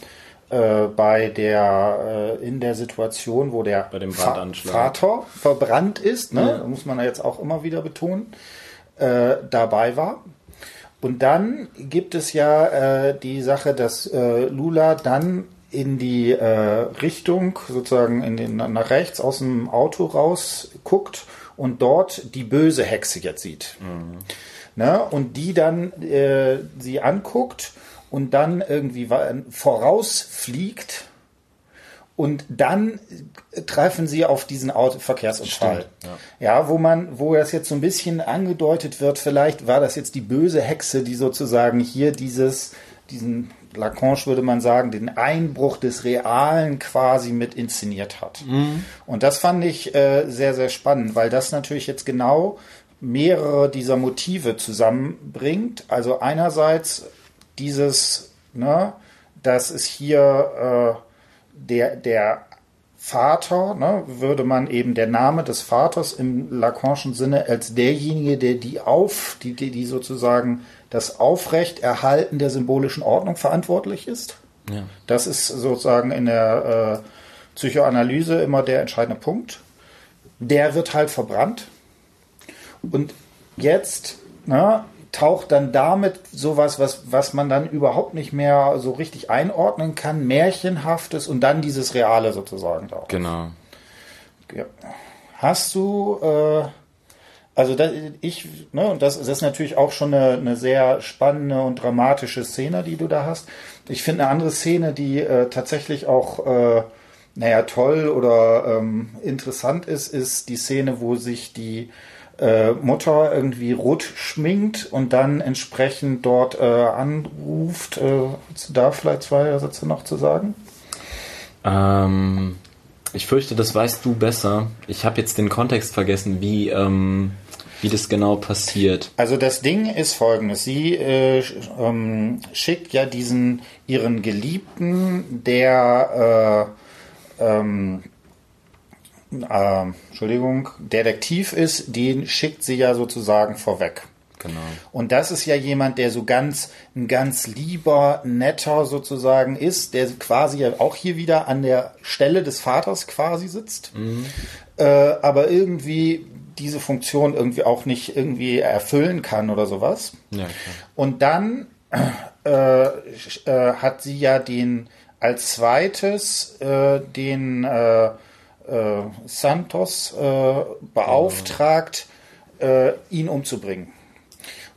Speaker 1: äh, bei der äh, in der Situation, wo der Vater verbrannt ist, ne, ja. muss man ja jetzt auch immer wieder betonen, äh, dabei war. Und dann gibt es ja äh, die Sache, dass äh, Lula dann in die äh, Richtung, sozusagen in den, nach rechts aus dem Auto raus guckt und dort die böse Hexe jetzt sieht. Mhm. Ne? Und die dann äh, sie anguckt und dann irgendwie vorausfliegt und dann treffen sie auf diesen Auto Verkehrsunfall. Stimmt, ja. ja. wo man, wo das jetzt so ein bisschen angedeutet wird, vielleicht war das jetzt die böse Hexe, die sozusagen hier dieses, diesen Lacanche würde man sagen, den Einbruch des Realen quasi mit inszeniert hat. Mhm. Und das fand ich äh, sehr, sehr spannend, weil das natürlich jetzt genau mehrere dieser Motive zusammenbringt. Also einerseits dieses, ne, dass es hier äh, der, der Vater, ne, würde man eben der Name des Vaters im Lacanischen Sinne als derjenige, der die auf, die, die, die sozusagen das Aufrechterhalten der symbolischen Ordnung verantwortlich ist. Ja. Das ist sozusagen in der äh, Psychoanalyse immer der entscheidende Punkt. Der wird halt verbrannt. Und jetzt ne, taucht dann damit sowas, was, was man dann überhaupt nicht mehr so richtig einordnen kann, Märchenhaftes und dann dieses Reale sozusagen da.
Speaker 2: Genau.
Speaker 1: Ja. Hast du, äh, also das, ich, ne, und das, das ist natürlich auch schon eine, eine sehr spannende und dramatische Szene, die du da hast. Ich finde eine andere Szene, die äh, tatsächlich auch, äh, naja, toll oder ähm, interessant ist, ist die Szene, wo sich die äh, Mutter irgendwie rot schminkt und dann entsprechend dort äh, anruft. Äh, da vielleicht zwei Sätze noch zu sagen?
Speaker 2: Ähm, ich fürchte, das weißt du besser. Ich habe jetzt den Kontext vergessen, wie, ähm, wie das genau passiert.
Speaker 1: Also das Ding ist folgendes. Sie äh, ähm, schickt ja diesen ihren Geliebten, der äh, ähm, äh, Entschuldigung, Detektiv ist, den schickt sie ja sozusagen vorweg.
Speaker 2: Genau.
Speaker 1: Und das ist ja jemand, der so ganz, ein ganz lieber, netter sozusagen ist, der quasi ja auch hier wieder an der Stelle des Vaters quasi sitzt, mhm. äh, aber irgendwie diese Funktion irgendwie auch nicht irgendwie erfüllen kann oder sowas. Ja, Und dann äh, äh, hat sie ja den als zweites äh, den äh, äh, Santos beauftragt, ihn umzubringen.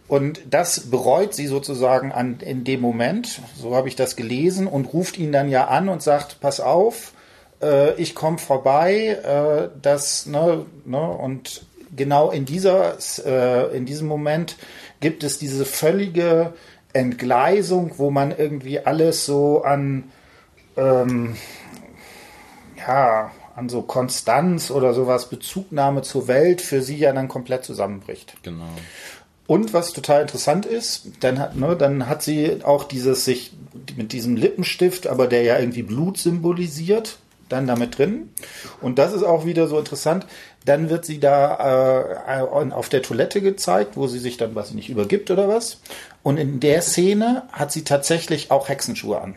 Speaker 1: Und das bereut sie sozusagen an, in dem Moment, so habe ich das gelesen, und ruft ihn dann ja an und sagt, pass auf, äh, ich komme vorbei, äh, das, ne, ne, und genau in dieser, äh, in diesem Moment gibt es diese völlige Entgleisung, wo man irgendwie alles so an, ähm, ja, an so Konstanz oder sowas, Bezugnahme zur Welt für sie ja dann komplett zusammenbricht.
Speaker 2: Genau.
Speaker 1: Und was total interessant ist, dann hat, ne, dann hat sie auch dieses sich mit diesem Lippenstift, aber der ja irgendwie Blut symbolisiert, dann damit drin. Und das ist auch wieder so interessant. Dann wird sie da äh, auf der Toilette gezeigt, wo sie sich dann, was nicht übergibt oder was. Und in der Szene hat sie tatsächlich auch Hexenschuhe an.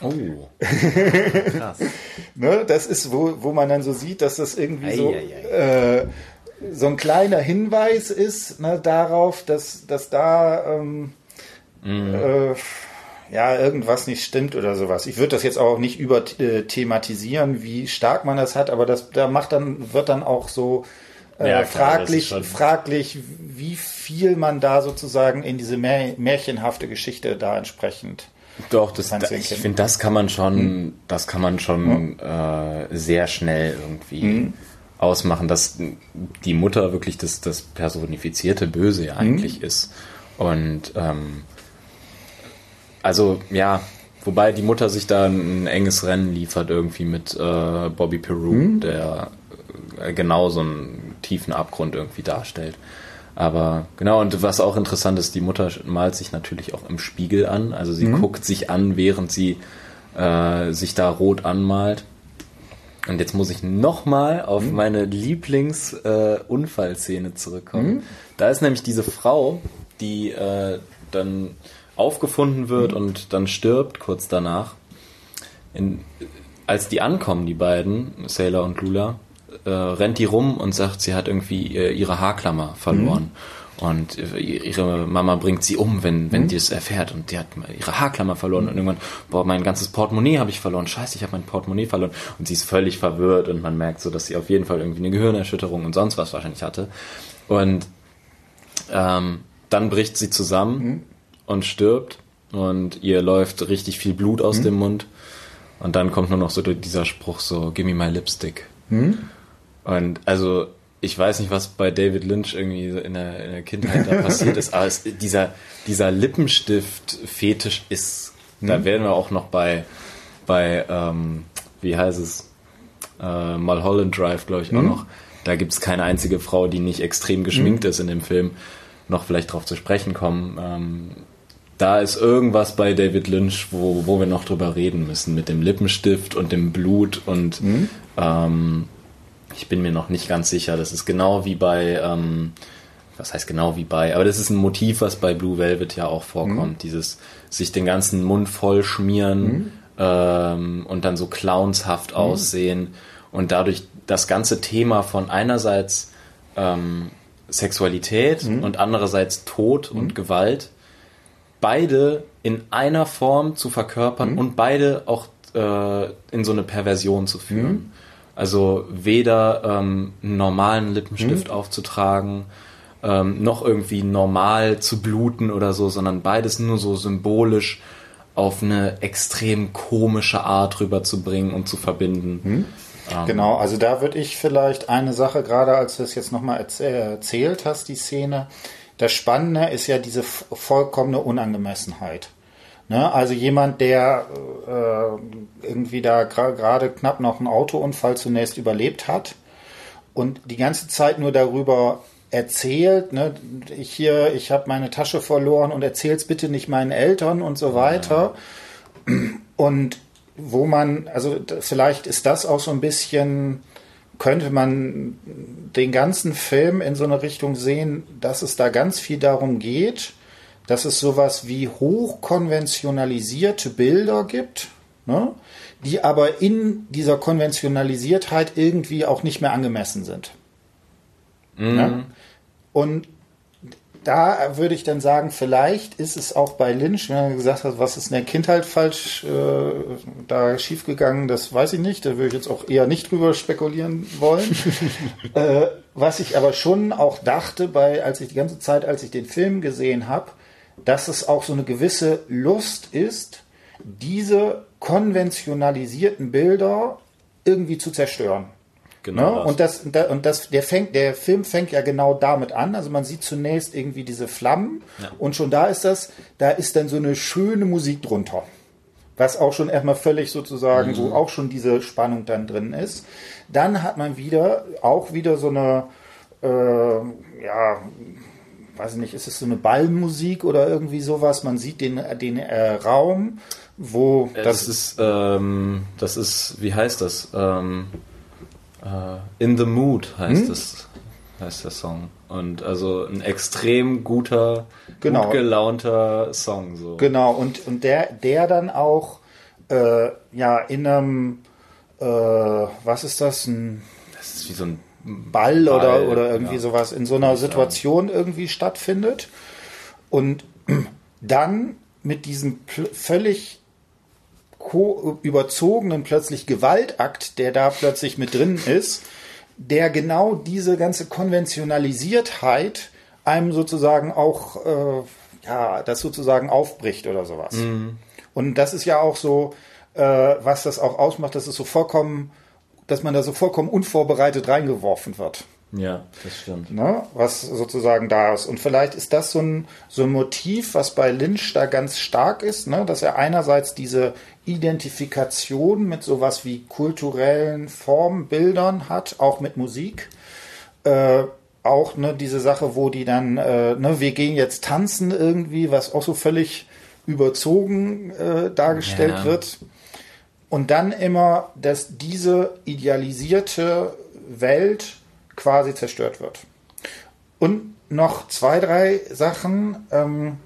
Speaker 2: Oh.
Speaker 1: Krass. [laughs] ne, das ist, wo, wo man dann so sieht, dass das irgendwie ei, so. Ei, ei. Äh, so ein kleiner Hinweis ist ne, darauf, dass, dass da ähm, mhm. äh, ja irgendwas nicht stimmt oder sowas. Ich würde das jetzt auch nicht über äh, thematisieren, wie stark man das hat, aber das da macht dann wird dann auch so äh, ja, klar, fraglich, fraglich, wie viel man da sozusagen in diese Mär märchenhafte Geschichte da entsprechend.
Speaker 2: Doch, das, da, ich finde, das kann man schon, hm. das kann man schon hm. äh, sehr schnell irgendwie hm ausmachen, dass die Mutter wirklich das, das personifizierte Böse ja eigentlich mhm. ist. Und ähm, also ja, wobei die Mutter sich da ein enges Rennen liefert irgendwie mit äh, Bobby Peru, mhm. der äh, genau so einen tiefen Abgrund irgendwie darstellt. Aber genau, und was auch interessant ist, die Mutter malt sich natürlich auch im Spiegel an. Also sie mhm. guckt sich an, während sie äh, sich da rot anmalt. Und jetzt muss ich nochmal auf mhm. meine Lieblingsunfallszene äh, zurückkommen. Mhm. Da ist nämlich diese Frau, die äh, dann aufgefunden wird mhm. und dann stirbt kurz danach. In, als die ankommen, die beiden, Sailor und Lula, äh, rennt die rum und sagt, sie hat irgendwie äh, ihre Haarklammer verloren. Mhm. Und ihre Mama bringt sie um, wenn, wenn mhm. die es erfährt. Und die hat ihre Haarklammer verloren. Mhm. Und irgendwann, boah, mein ganzes Portemonnaie habe ich verloren. Scheiße, ich habe mein Portemonnaie verloren. Und sie ist völlig verwirrt und man merkt so, dass sie auf jeden Fall irgendwie eine Gehirnerschütterung und sonst was wahrscheinlich hatte. Und ähm, dann bricht sie zusammen mhm. und stirbt. Und ihr läuft richtig viel Blut aus mhm. dem Mund. Und dann kommt nur noch so dieser Spruch so, give me my lipstick. Mhm. Und also ich weiß nicht, was bei David Lynch irgendwie in der, in der Kindheit da passiert ist, aber es, dieser, dieser Lippenstift-Fetisch ist, mhm. da werden wir auch noch bei, bei ähm, wie heißt es, äh, Mulholland Drive, glaube ich, mhm. auch noch. Da gibt es keine einzige Frau, die nicht extrem geschminkt mhm. ist in dem Film. Noch vielleicht darauf zu sprechen kommen. Ähm, da ist irgendwas bei David Lynch, wo, wo wir noch drüber reden müssen, mit dem Lippenstift und dem Blut und mhm. ähm, ich bin mir noch nicht ganz sicher. Das ist genau wie bei, ähm, was heißt genau wie bei, aber das ist ein Motiv, was bei Blue Velvet ja auch vorkommt. Mhm. Dieses sich den ganzen Mund voll schmieren mhm. ähm, und dann so clownshaft mhm. aussehen und dadurch das ganze Thema von einerseits ähm, Sexualität mhm. und andererseits Tod und mhm. Gewalt beide in einer Form zu verkörpern mhm. und beide auch äh, in so eine Perversion zu führen. Also weder ähm, einen normalen Lippenstift mhm. aufzutragen, ähm, noch irgendwie normal zu bluten oder so, sondern beides nur so symbolisch auf eine extrem komische Art rüberzubringen und zu verbinden. Mhm.
Speaker 1: Ähm, genau, also da würde ich vielleicht eine Sache, gerade als du es jetzt nochmal erzählt hast, die Szene, das Spannende ist ja diese vollkommene Unangemessenheit. Ne? Also jemand, der äh, irgendwie da gerade knapp noch einen Autounfall zunächst überlebt hat und die ganze Zeit nur darüber erzählt, ne, ich hier, ich habe meine Tasche verloren und erzähl's bitte nicht meinen Eltern und so weiter. Und wo man, also vielleicht ist das auch so ein bisschen, könnte man den ganzen Film in so eine Richtung sehen, dass es da ganz viel darum geht, dass es sowas wie hochkonventionalisierte Bilder gibt, ne, die aber in dieser Konventionalisiertheit irgendwie auch nicht mehr angemessen sind. Mhm. Ne? Und da würde ich dann sagen, vielleicht ist es auch bei Lynch, wenn er gesagt hat, was ist in der Kindheit falsch äh, da schiefgegangen, das weiß ich nicht. Da würde ich jetzt auch eher nicht drüber spekulieren wollen. [laughs] äh, was ich aber schon auch dachte, bei, als ich die ganze Zeit, als ich den Film gesehen habe, dass es auch so eine gewisse Lust ist, diese konventionalisierten Bilder irgendwie zu zerstören. Genau. Ne? Und das, und das, der fängt, der Film fängt ja genau damit an. Also man sieht zunächst irgendwie diese Flammen ja. und schon da ist das, da ist dann so eine schöne Musik drunter. Was auch schon erstmal völlig sozusagen, mhm. wo auch schon diese Spannung dann drin ist. Dann hat man wieder, auch wieder so eine, äh, ja, weiß ich nicht, ist es so eine Ballmusik oder irgendwie sowas? Man sieht den, den äh, Raum, wo
Speaker 2: das, das ist, ähm, das ist, wie heißt das? Ähm, Uh, In the Mood heißt hm? es, heißt der Song. Und also ein extrem guter, genau. gut gelaunter Song. So.
Speaker 1: Genau, und, und der, der dann auch äh, ja in einem, äh, was ist das? Ein,
Speaker 2: das ist wie so ein
Speaker 1: Ball, Ball oder, oder irgendwie ja. sowas in so einer Situation irgendwie stattfindet. Und [clears throat] dann mit diesem völlig überzogenen plötzlich Gewaltakt, der da plötzlich mit drin ist, der genau diese ganze Konventionalisiertheit einem sozusagen auch, äh, ja, das sozusagen aufbricht oder sowas. Mhm. Und das ist ja auch so, äh, was das auch ausmacht, dass es so vollkommen, dass man da so vollkommen unvorbereitet reingeworfen wird.
Speaker 2: Ja, das stimmt.
Speaker 1: Ne, was sozusagen da ist. Und vielleicht ist das so ein, so ein Motiv, was bei Lynch da ganz stark ist, ne, dass er einerseits diese Identifikation mit sowas wie kulturellen Formbildern hat, auch mit Musik. Äh, auch ne, diese Sache, wo die dann, äh, ne, wir gehen jetzt tanzen irgendwie, was auch so völlig überzogen äh, dargestellt ja. wird. Und dann immer, dass diese idealisierte Welt quasi zerstört wird. Und noch zwei, drei Sachen. Ähm,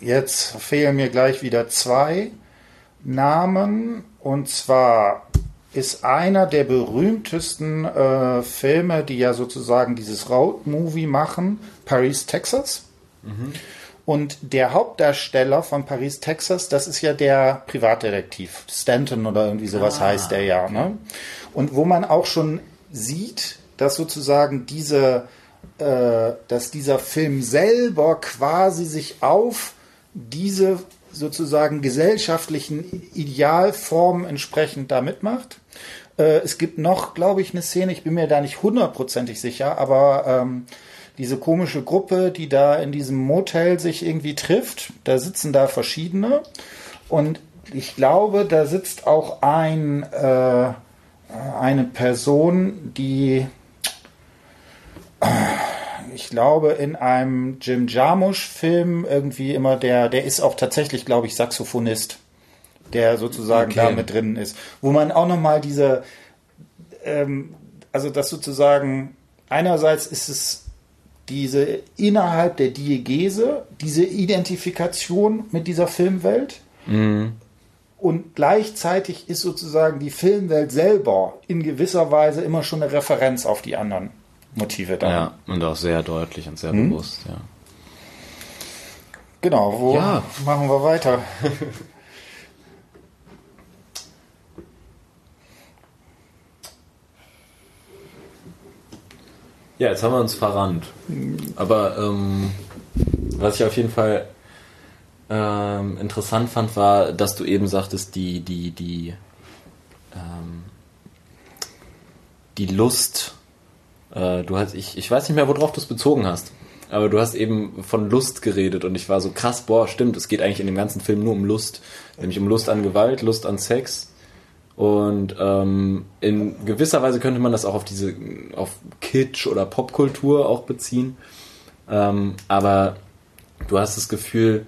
Speaker 1: jetzt fehlen mir gleich wieder zwei Namen. Und zwar ist einer der berühmtesten äh, Filme, die ja sozusagen dieses Road-Movie machen, Paris, Texas. Mhm. Und der Hauptdarsteller von Paris, Texas, das ist ja der Privatdetektiv. Stanton oder irgendwie sowas ah, heißt der ja. Ne? Und wo man auch schon sieht, dass sozusagen diese, äh, dass dieser Film selber quasi sich auf diese sozusagen gesellschaftlichen Idealformen entsprechend da mitmacht. Äh, es gibt noch, glaube ich, eine Szene, ich bin mir da nicht hundertprozentig sicher, aber ähm, diese komische Gruppe, die da in diesem Motel sich irgendwie trifft. Da sitzen da verschiedene. Und ich glaube, da sitzt auch ein, äh, eine Person, die, ich glaube, in einem Jim Jarmusch-Film irgendwie immer der, der ist auch tatsächlich, glaube ich, Saxophonist, der sozusagen okay. da mit drin ist. Wo man auch nochmal diese, ähm, also das sozusagen, einerseits ist es diese innerhalb der Diegese, diese Identifikation mit dieser Filmwelt. Mhm. Und gleichzeitig ist sozusagen die Filmwelt selber in gewisser Weise immer schon eine Referenz auf die anderen Motive
Speaker 2: da. Ja, und auch sehr deutlich und sehr mhm. bewusst, ja.
Speaker 1: Genau, wo ja. machen wir weiter? [laughs]
Speaker 2: Ja, jetzt haben wir uns verrannt. Aber ähm, was ich auf jeden Fall ähm, interessant fand, war, dass du eben sagtest, die, die, die ähm, die Lust. Äh, du hast, ich, ich weiß nicht mehr, worauf du es bezogen hast. Aber du hast eben von Lust geredet und ich war so krass, boah, stimmt, es geht eigentlich in dem ganzen Film nur um Lust. Nämlich um Lust an Gewalt, Lust an Sex. Und ähm, in gewisser Weise könnte man das auch auf diese, auf Kitsch oder Popkultur auch beziehen. Ähm, aber du hast das Gefühl,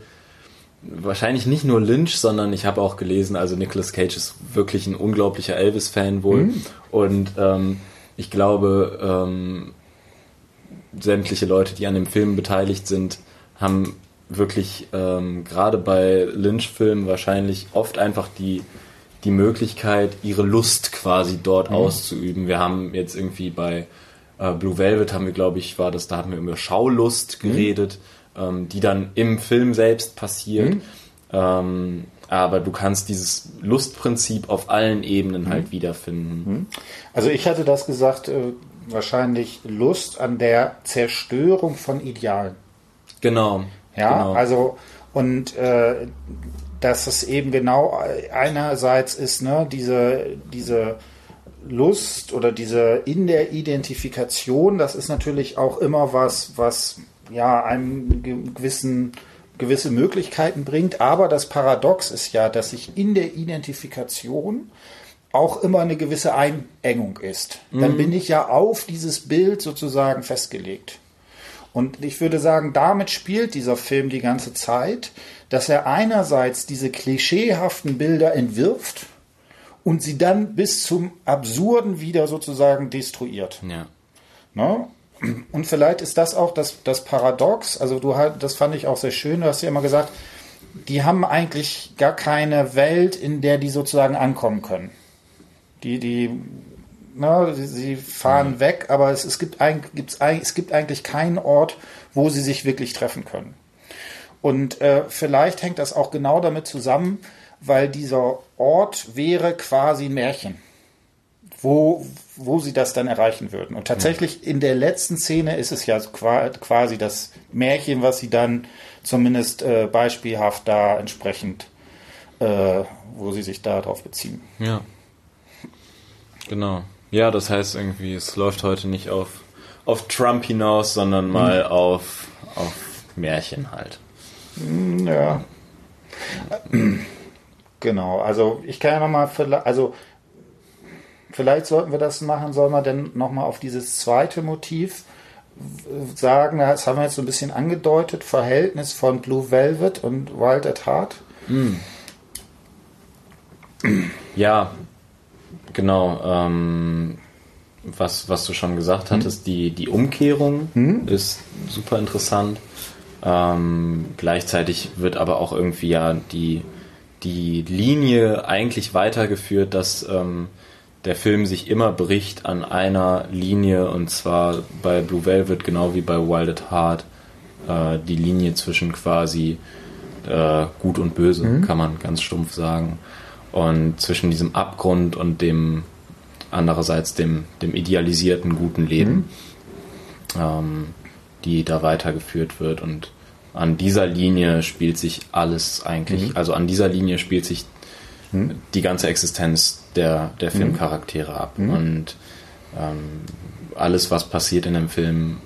Speaker 2: wahrscheinlich nicht nur Lynch, sondern ich habe auch gelesen, also Nicolas Cage ist wirklich ein unglaublicher Elvis-Fan wohl. Mhm. Und ähm, ich glaube, ähm, sämtliche Leute, die an dem Film beteiligt sind, haben wirklich ähm, gerade bei Lynch-Filmen wahrscheinlich oft einfach die, die Möglichkeit, ihre Lust quasi dort mhm. auszuüben. Wir haben jetzt irgendwie bei äh, Blue Velvet haben wir, glaube ich, war das, da haben wir über Schaulust mhm. geredet. Mhm ähm, die dann im Film selbst passiert. Mhm. Ähm, aber du kannst dieses Lustprinzip auf allen Ebenen mhm. halt wiederfinden. Mhm.
Speaker 1: Also ich hatte das gesagt, äh, wahrscheinlich Lust an der Zerstörung von Idealen.
Speaker 2: Genau.
Speaker 1: Ja,
Speaker 2: genau.
Speaker 1: also und äh, dass es eben genau einerseits ist, ne, diese, diese Lust oder diese in der Identifikation, das ist natürlich auch immer was, was ja, einem gewissen gewisse Möglichkeiten bringt. Aber das Paradox ist ja, dass sich in der Identifikation auch immer eine gewisse Einengung ist. Mhm. Dann bin ich ja auf dieses Bild sozusagen festgelegt. Und ich würde sagen, damit spielt dieser Film die ganze Zeit, dass er einerseits diese klischeehaften Bilder entwirft und sie dann bis zum Absurden wieder sozusagen destruiert.
Speaker 2: Ja.
Speaker 1: Ne? Und vielleicht ist das auch das, das Paradox. Also du halt, das fand ich auch sehr schön. Du hast ja immer gesagt, die haben eigentlich gar keine Welt, in der die sozusagen ankommen können. Die, die, na, sie, sie fahren mhm. weg, aber es, es, gibt ein, gibt's ein, es gibt eigentlich keinen Ort, wo sie sich wirklich treffen können. Und äh, vielleicht hängt das auch genau damit zusammen, weil dieser Ort wäre quasi ein Märchen wo, wo sie das dann erreichen würden. Und tatsächlich in der letzten Szene ist es ja quasi das Märchen, was sie dann zumindest äh, beispielhaft da entsprechend, äh, wo sie sich darauf beziehen.
Speaker 2: Ja. Genau. Ja, das heißt irgendwie, es läuft heute nicht auf, auf Trump hinaus, sondern mal mhm. auf, auf Märchen halt.
Speaker 1: Hm, ja. [clears throat] Genau, also ich kann ja nochmal, also vielleicht sollten wir das machen, soll man denn nochmal auf dieses zweite Motiv sagen, das haben wir jetzt so ein bisschen angedeutet, Verhältnis von Blue Velvet und Wild at Heart. Mm.
Speaker 2: Ja, genau. Ähm, was, was du schon gesagt hattest, hm. die, die Umkehrung hm. ist super interessant. Ähm, gleichzeitig wird aber auch irgendwie ja die, die Linie eigentlich weitergeführt, dass ähm, der Film sich immer bricht an einer Linie und zwar bei Blue Velvet genau wie bei Wild at Heart äh, die Linie zwischen quasi äh, Gut und Böse, mhm. kann man ganz stumpf sagen. Und zwischen diesem Abgrund und dem andererseits dem, dem idealisierten guten Leben, mhm. ähm, die da weitergeführt wird. Und an dieser Linie spielt sich alles eigentlich, mhm. also an dieser Linie spielt sich mhm. die ganze Existenz der, der mhm. Filmcharaktere ab. Mhm. Und ähm, alles, was passiert in dem Film,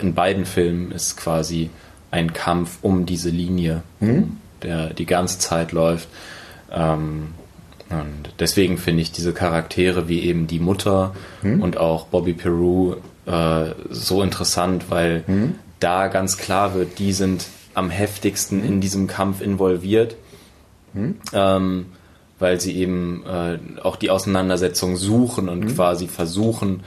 Speaker 2: in beiden Filmen, ist quasi ein Kampf um diese Linie, mhm. der die ganze Zeit läuft. Ähm, und deswegen finde ich diese Charaktere wie eben die Mutter mhm. und auch Bobby Peru äh, so interessant, weil mhm. da ganz klar wird, die sind am heftigsten in diesem Kampf involviert. Mhm. Ähm, weil sie eben äh, auch die Auseinandersetzung suchen und mhm. quasi versuchen,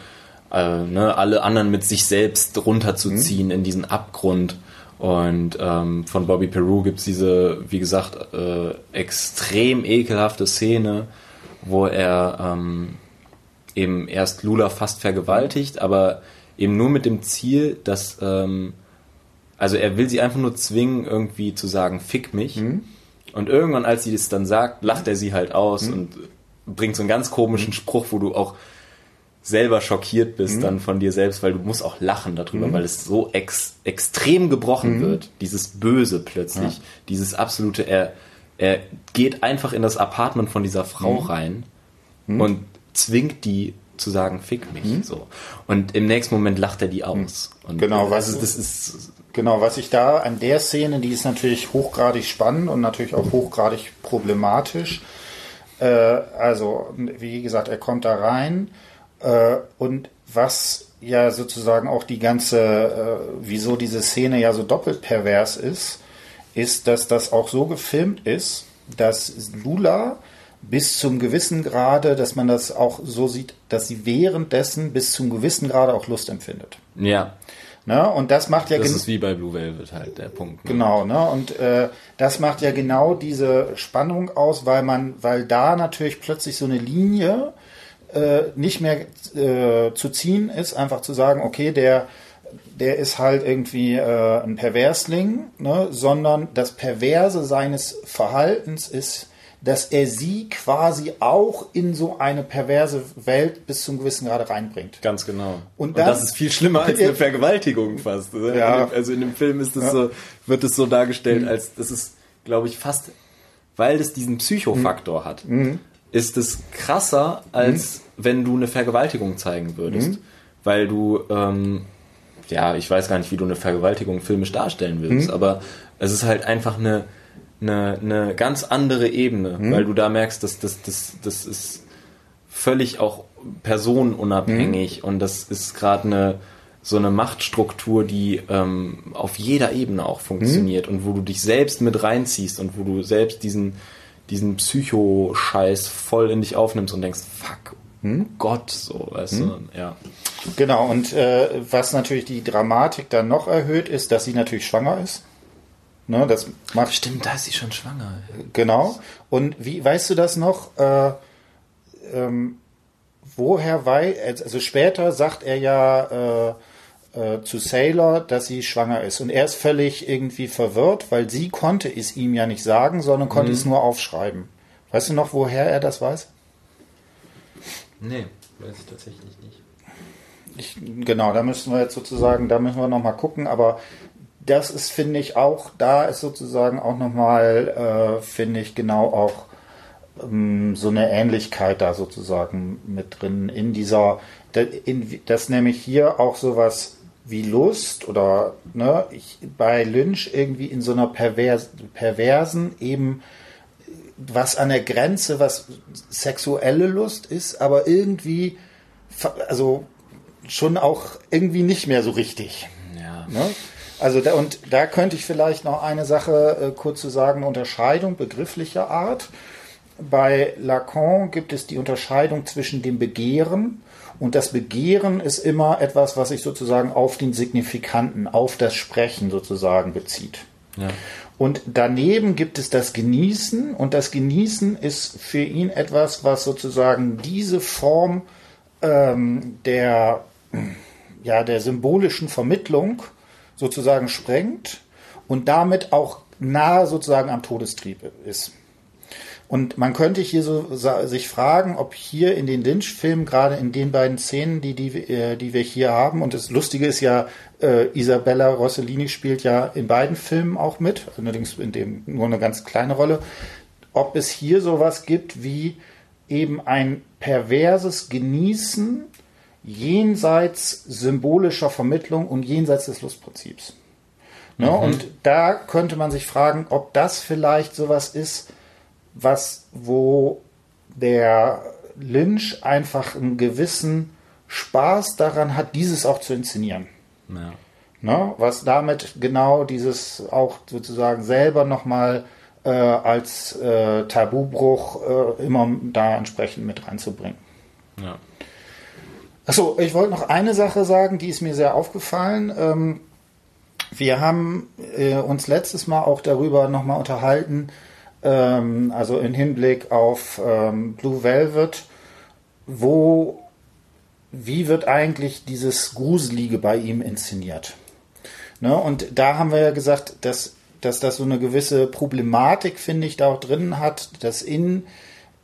Speaker 2: äh, ne, alle anderen mit sich selbst runterzuziehen mhm. in diesen Abgrund. Und ähm, von Bobby Peru gibt es diese, wie gesagt, äh, extrem ekelhafte Szene, wo er ähm, eben erst Lula fast vergewaltigt, aber eben nur mit dem Ziel, dass, ähm, also er will sie einfach nur zwingen, irgendwie zu sagen, fick mich. Mhm. Und irgendwann, als sie das dann sagt, lacht er sie halt aus mhm. und bringt so einen ganz komischen Spruch, wo du auch selber schockiert bist mhm. dann von dir selbst, weil du musst auch lachen darüber, mhm. weil es so ex extrem gebrochen mhm. wird. Dieses Böse plötzlich, ja. dieses absolute, er, er geht einfach in das Apartment von dieser Frau mhm. rein mhm. und zwingt die zu sagen, fick mich. Mhm. So. Und im nächsten Moment lacht er die aus. Und
Speaker 1: genau, was also, das ist. Genau, was ich da an der Szene, die ist natürlich hochgradig spannend und natürlich auch hochgradig problematisch. Äh, also, wie gesagt, er kommt da rein äh, und was ja sozusagen auch die ganze, äh, wieso diese Szene ja so doppelt pervers ist, ist, dass das auch so gefilmt ist, dass Lula bis zum gewissen Grade, dass man das auch so sieht, dass sie währenddessen bis zum gewissen Grade auch Lust empfindet.
Speaker 2: Ja.
Speaker 1: Ne? Und das macht ja
Speaker 2: Das ist wie bei Blue Velvet halt der Punkt.
Speaker 1: Ne? Genau, ne? Und äh, das macht ja genau diese Spannung aus, weil man, weil da natürlich plötzlich so eine Linie äh, nicht mehr äh, zu ziehen ist, einfach zu sagen, okay, der der ist halt irgendwie äh, ein Perversling, ne? sondern das Perverse seines Verhaltens ist dass er sie quasi auch in so eine perverse Welt bis zum gewissen Grade reinbringt.
Speaker 2: Ganz genau. Und, Und das ist viel schlimmer als eine Vergewaltigung fast. Ja. Also in dem Film ist das ja. so, wird es so dargestellt, mhm. als das ist, glaube ich, fast, weil das diesen Psychofaktor mhm. hat, mhm. Ist es krasser, als mhm. wenn du eine Vergewaltigung zeigen würdest. Mhm. Weil du, ähm, ja, ich weiß gar nicht, wie du eine Vergewaltigung filmisch darstellen würdest, mhm. aber es ist halt einfach eine eine, eine ganz andere Ebene, mhm. weil du da merkst, dass das, das, das ist völlig auch personenunabhängig mhm. und das ist gerade eine so eine Machtstruktur, die ähm, auf jeder Ebene auch funktioniert mhm. und wo du dich selbst mit reinziehst und wo du selbst diesen, diesen Psycho-Scheiß voll in dich aufnimmst und denkst, fuck, hm? Gott, so, weißt hm? du, ja.
Speaker 1: Genau, und äh, was natürlich die Dramatik dann noch erhöht, ist, dass sie natürlich schwanger ist. Ne, das macht,
Speaker 2: Stimmt, da ist sie schon schwanger.
Speaker 1: Genau. Und wie weißt du das noch? Äh, ähm, woher weiß, also später sagt er ja äh, äh, zu Sailor, dass sie schwanger ist. Und er ist völlig irgendwie verwirrt, weil sie konnte es ihm ja nicht sagen, sondern konnte mhm. es nur aufschreiben. Weißt du noch, woher er das weiß?
Speaker 2: Nee, weiß ich tatsächlich nicht.
Speaker 1: Ich, genau, da müssen wir jetzt sozusagen, da müssen wir nochmal gucken, aber das ist, finde ich, auch, da ist sozusagen auch nochmal, äh, finde ich, genau auch ähm, so eine Ähnlichkeit da sozusagen mit drin in dieser, in, das nämlich hier auch sowas wie Lust oder ne, ich, bei Lynch irgendwie in so einer pervers, perversen eben was an der Grenze, was sexuelle Lust ist, aber irgendwie, also schon auch irgendwie nicht mehr so richtig.
Speaker 2: Ja.
Speaker 1: Ne? Also da, und da könnte ich vielleicht noch eine Sache äh, kurz zu sagen, Unterscheidung begrifflicher Art. Bei Lacan gibt es die Unterscheidung zwischen dem Begehren und das Begehren ist immer etwas, was sich sozusagen auf den Signifikanten, auf das Sprechen sozusagen bezieht.
Speaker 2: Ja.
Speaker 1: Und daneben gibt es das Genießen und das Genießen ist für ihn etwas, was sozusagen diese Form ähm, der, ja, der symbolischen Vermittlung sozusagen sprengt und damit auch nahe sozusagen am Todestrieb ist. Und man könnte hier so sich fragen, ob hier in den Lynch-Filmen, gerade in den beiden Szenen, die, die, äh, die wir hier haben, und das Lustige ist ja, äh, Isabella Rossellini spielt ja in beiden Filmen auch mit, allerdings in dem nur eine ganz kleine Rolle, ob es hier sowas gibt wie eben ein perverses Genießen jenseits symbolischer Vermittlung und jenseits des Lustprinzips. Ne? Mhm. Und da könnte man sich fragen, ob das vielleicht sowas ist, was, wo der Lynch einfach einen gewissen Spaß daran hat, dieses auch zu inszenieren.
Speaker 2: Ja.
Speaker 1: Ne? Was damit genau dieses auch sozusagen selber nochmal äh, als äh, Tabubruch äh, immer da entsprechend mit reinzubringen.
Speaker 2: Ja.
Speaker 1: Achso, ich wollte noch eine Sache sagen, die ist mir sehr aufgefallen. Ähm, wir haben äh, uns letztes Mal auch darüber nochmal unterhalten, ähm, also im Hinblick auf ähm, Blue Velvet, wo, wie wird eigentlich dieses Gruselige bei ihm inszeniert? Ne? Und da haben wir ja gesagt, dass, dass das so eine gewisse Problematik, finde ich, da auch drin hat, dass in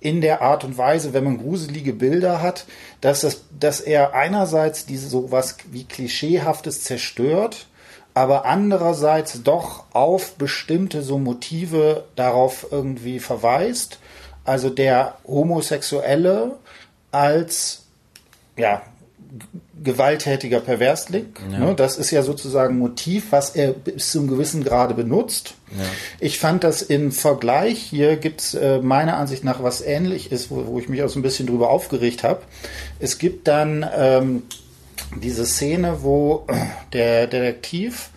Speaker 1: in der Art und Weise, wenn man gruselige Bilder hat, dass, das, dass er einerseits diese sowas wie Klischeehaftes zerstört, aber andererseits doch auf bestimmte so Motive darauf irgendwie verweist, also der Homosexuelle als ja, gewalttätiger Perversling. Ja. Ne, das ist ja sozusagen ein Motiv, was er bis zu einem gewissen Grade benutzt. Ja. Ich fand das im Vergleich, hier gibt es äh, meiner Ansicht nach was ähnlich ist, wo, wo, ich mich auch so ein bisschen drüber aufgeregt habe. Es gibt dann ähm, diese Szene, wo der Detektiv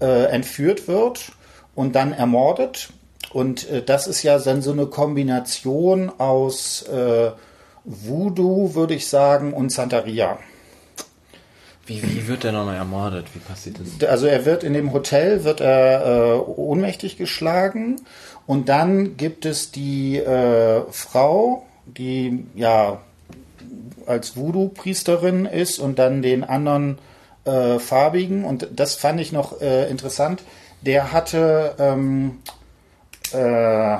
Speaker 1: äh, entführt wird und dann ermordet. Und äh, das ist ja dann so eine Kombination aus äh, Voodoo, würde ich sagen, und Santeria.
Speaker 2: Wie, wie wird der nochmal ermordet? Wie passiert das?
Speaker 1: Also er wird in dem Hotel wird er äh, ohnmächtig geschlagen und dann gibt es die äh, Frau, die ja als Voodoo-Priesterin ist und dann den anderen äh, farbigen und das fand ich noch äh, interessant. Der hatte ähm, äh,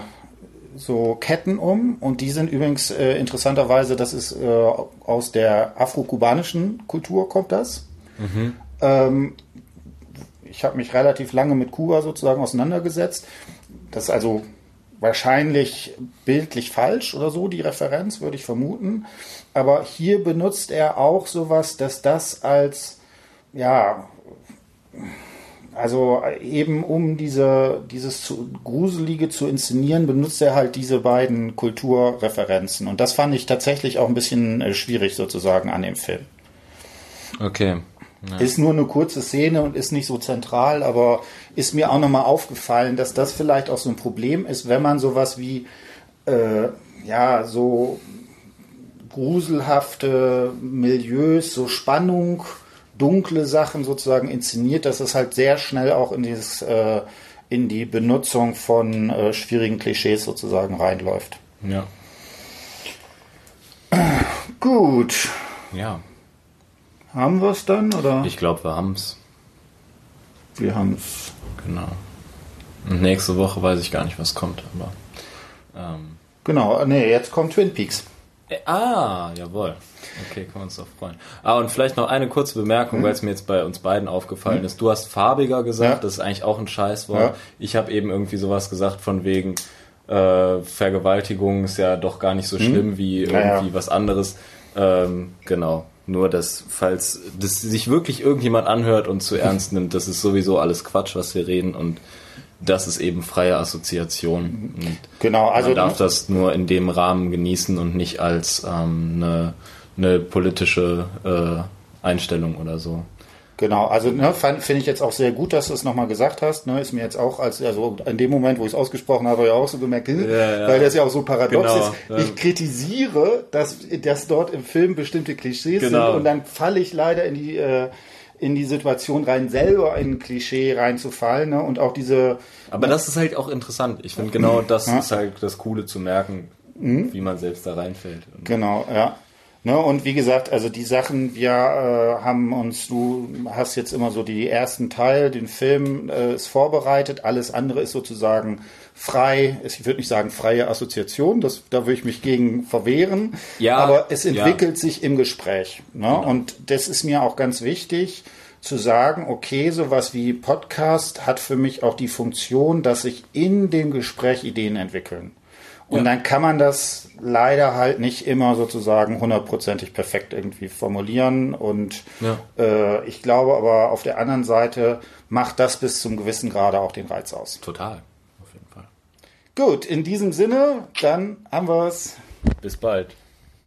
Speaker 1: so Ketten um und die sind übrigens äh, interessanterweise, das ist äh, aus der afro-kubanischen Kultur kommt das. Mhm. Ähm, ich habe mich relativ lange mit Kuba sozusagen auseinandergesetzt. Das ist also wahrscheinlich bildlich falsch oder so, die Referenz, würde ich vermuten. Aber hier benutzt er auch sowas, dass das als, ja, also eben um diese, dieses zu, Gruselige zu inszenieren, benutzt er halt diese beiden Kulturreferenzen. Und das fand ich tatsächlich auch ein bisschen äh, schwierig sozusagen an dem Film.
Speaker 2: Okay.
Speaker 1: Ja. Ist nur eine kurze Szene und ist nicht so zentral, aber ist mir auch nochmal aufgefallen, dass das vielleicht auch so ein Problem ist, wenn man sowas wie, äh, ja, so gruselhafte Milieus, so Spannung, dunkle Sachen sozusagen inszeniert, dass es halt sehr schnell auch in dieses äh, in die Benutzung von äh, schwierigen Klischees sozusagen reinläuft.
Speaker 2: Ja.
Speaker 1: Gut.
Speaker 2: Ja.
Speaker 1: Haben wir es dann oder?
Speaker 2: Ich glaube, wir haben es.
Speaker 1: Wir haben es.
Speaker 2: Genau. Und nächste Woche weiß ich gar nicht, was kommt, aber.
Speaker 1: Ähm. Genau, nee, jetzt kommt Twin Peaks.
Speaker 2: Äh, ah, jawohl. Okay, können wir uns doch freuen. Ah, und vielleicht noch eine kurze Bemerkung, mhm. weil es mir jetzt bei uns beiden aufgefallen mhm. ist. Du hast farbiger gesagt, ja. das ist eigentlich auch ein Scheißwort. Ja. Ich habe eben irgendwie sowas gesagt von wegen äh, Vergewaltigung ist ja doch gar nicht so mhm. schlimm wie irgendwie ja, was anderes. Ähm, genau. Nur, dass, falls das sich wirklich irgendjemand anhört und zu ernst nimmt, das ist sowieso alles Quatsch, was wir reden und das ist eben freie Assoziation. Und
Speaker 1: genau, also
Speaker 2: man darf das nur in dem Rahmen genießen und nicht als ähm, eine, eine politische äh, Einstellung oder so.
Speaker 1: Genau, also ne, finde ich jetzt auch sehr gut, dass du es nochmal gesagt hast. Ne, ist mir jetzt auch, als also in dem Moment, wo ich es ausgesprochen habe, ja auch so gemerkt, ja, ja. weil das ja auch so paradox genau, ist. Ja. Ich kritisiere, dass, dass dort im Film bestimmte Klischees genau. sind und dann falle ich leider in die äh, in die Situation rein, selber in ein Klischee reinzufallen ne? und auch diese.
Speaker 2: Aber ne? das ist halt auch interessant. Ich finde genau das ja. ist halt das Coole zu merken, mhm. wie man selbst da reinfällt.
Speaker 1: Genau, ja. Ne, und wie gesagt, also die Sachen, wir äh, haben uns, du hast jetzt immer so die ersten Teil, den Film äh, ist vorbereitet, alles andere ist sozusagen frei, ich würde nicht sagen freie Assoziation, das, da würde ich mich gegen verwehren, ja, aber es entwickelt ja. sich im Gespräch. Ne? Genau. Und das ist mir auch ganz wichtig zu sagen, okay, sowas wie Podcast hat für mich auch die Funktion, dass sich in dem Gespräch Ideen entwickeln. Und ja. dann kann man das leider halt nicht immer sozusagen hundertprozentig perfekt irgendwie formulieren. Und ja. äh, ich glaube aber auf der anderen Seite macht das bis zum gewissen Grade auch den Reiz aus.
Speaker 2: Total.
Speaker 1: Gut, in diesem Sinne, dann haben wir es.
Speaker 2: Bis bald.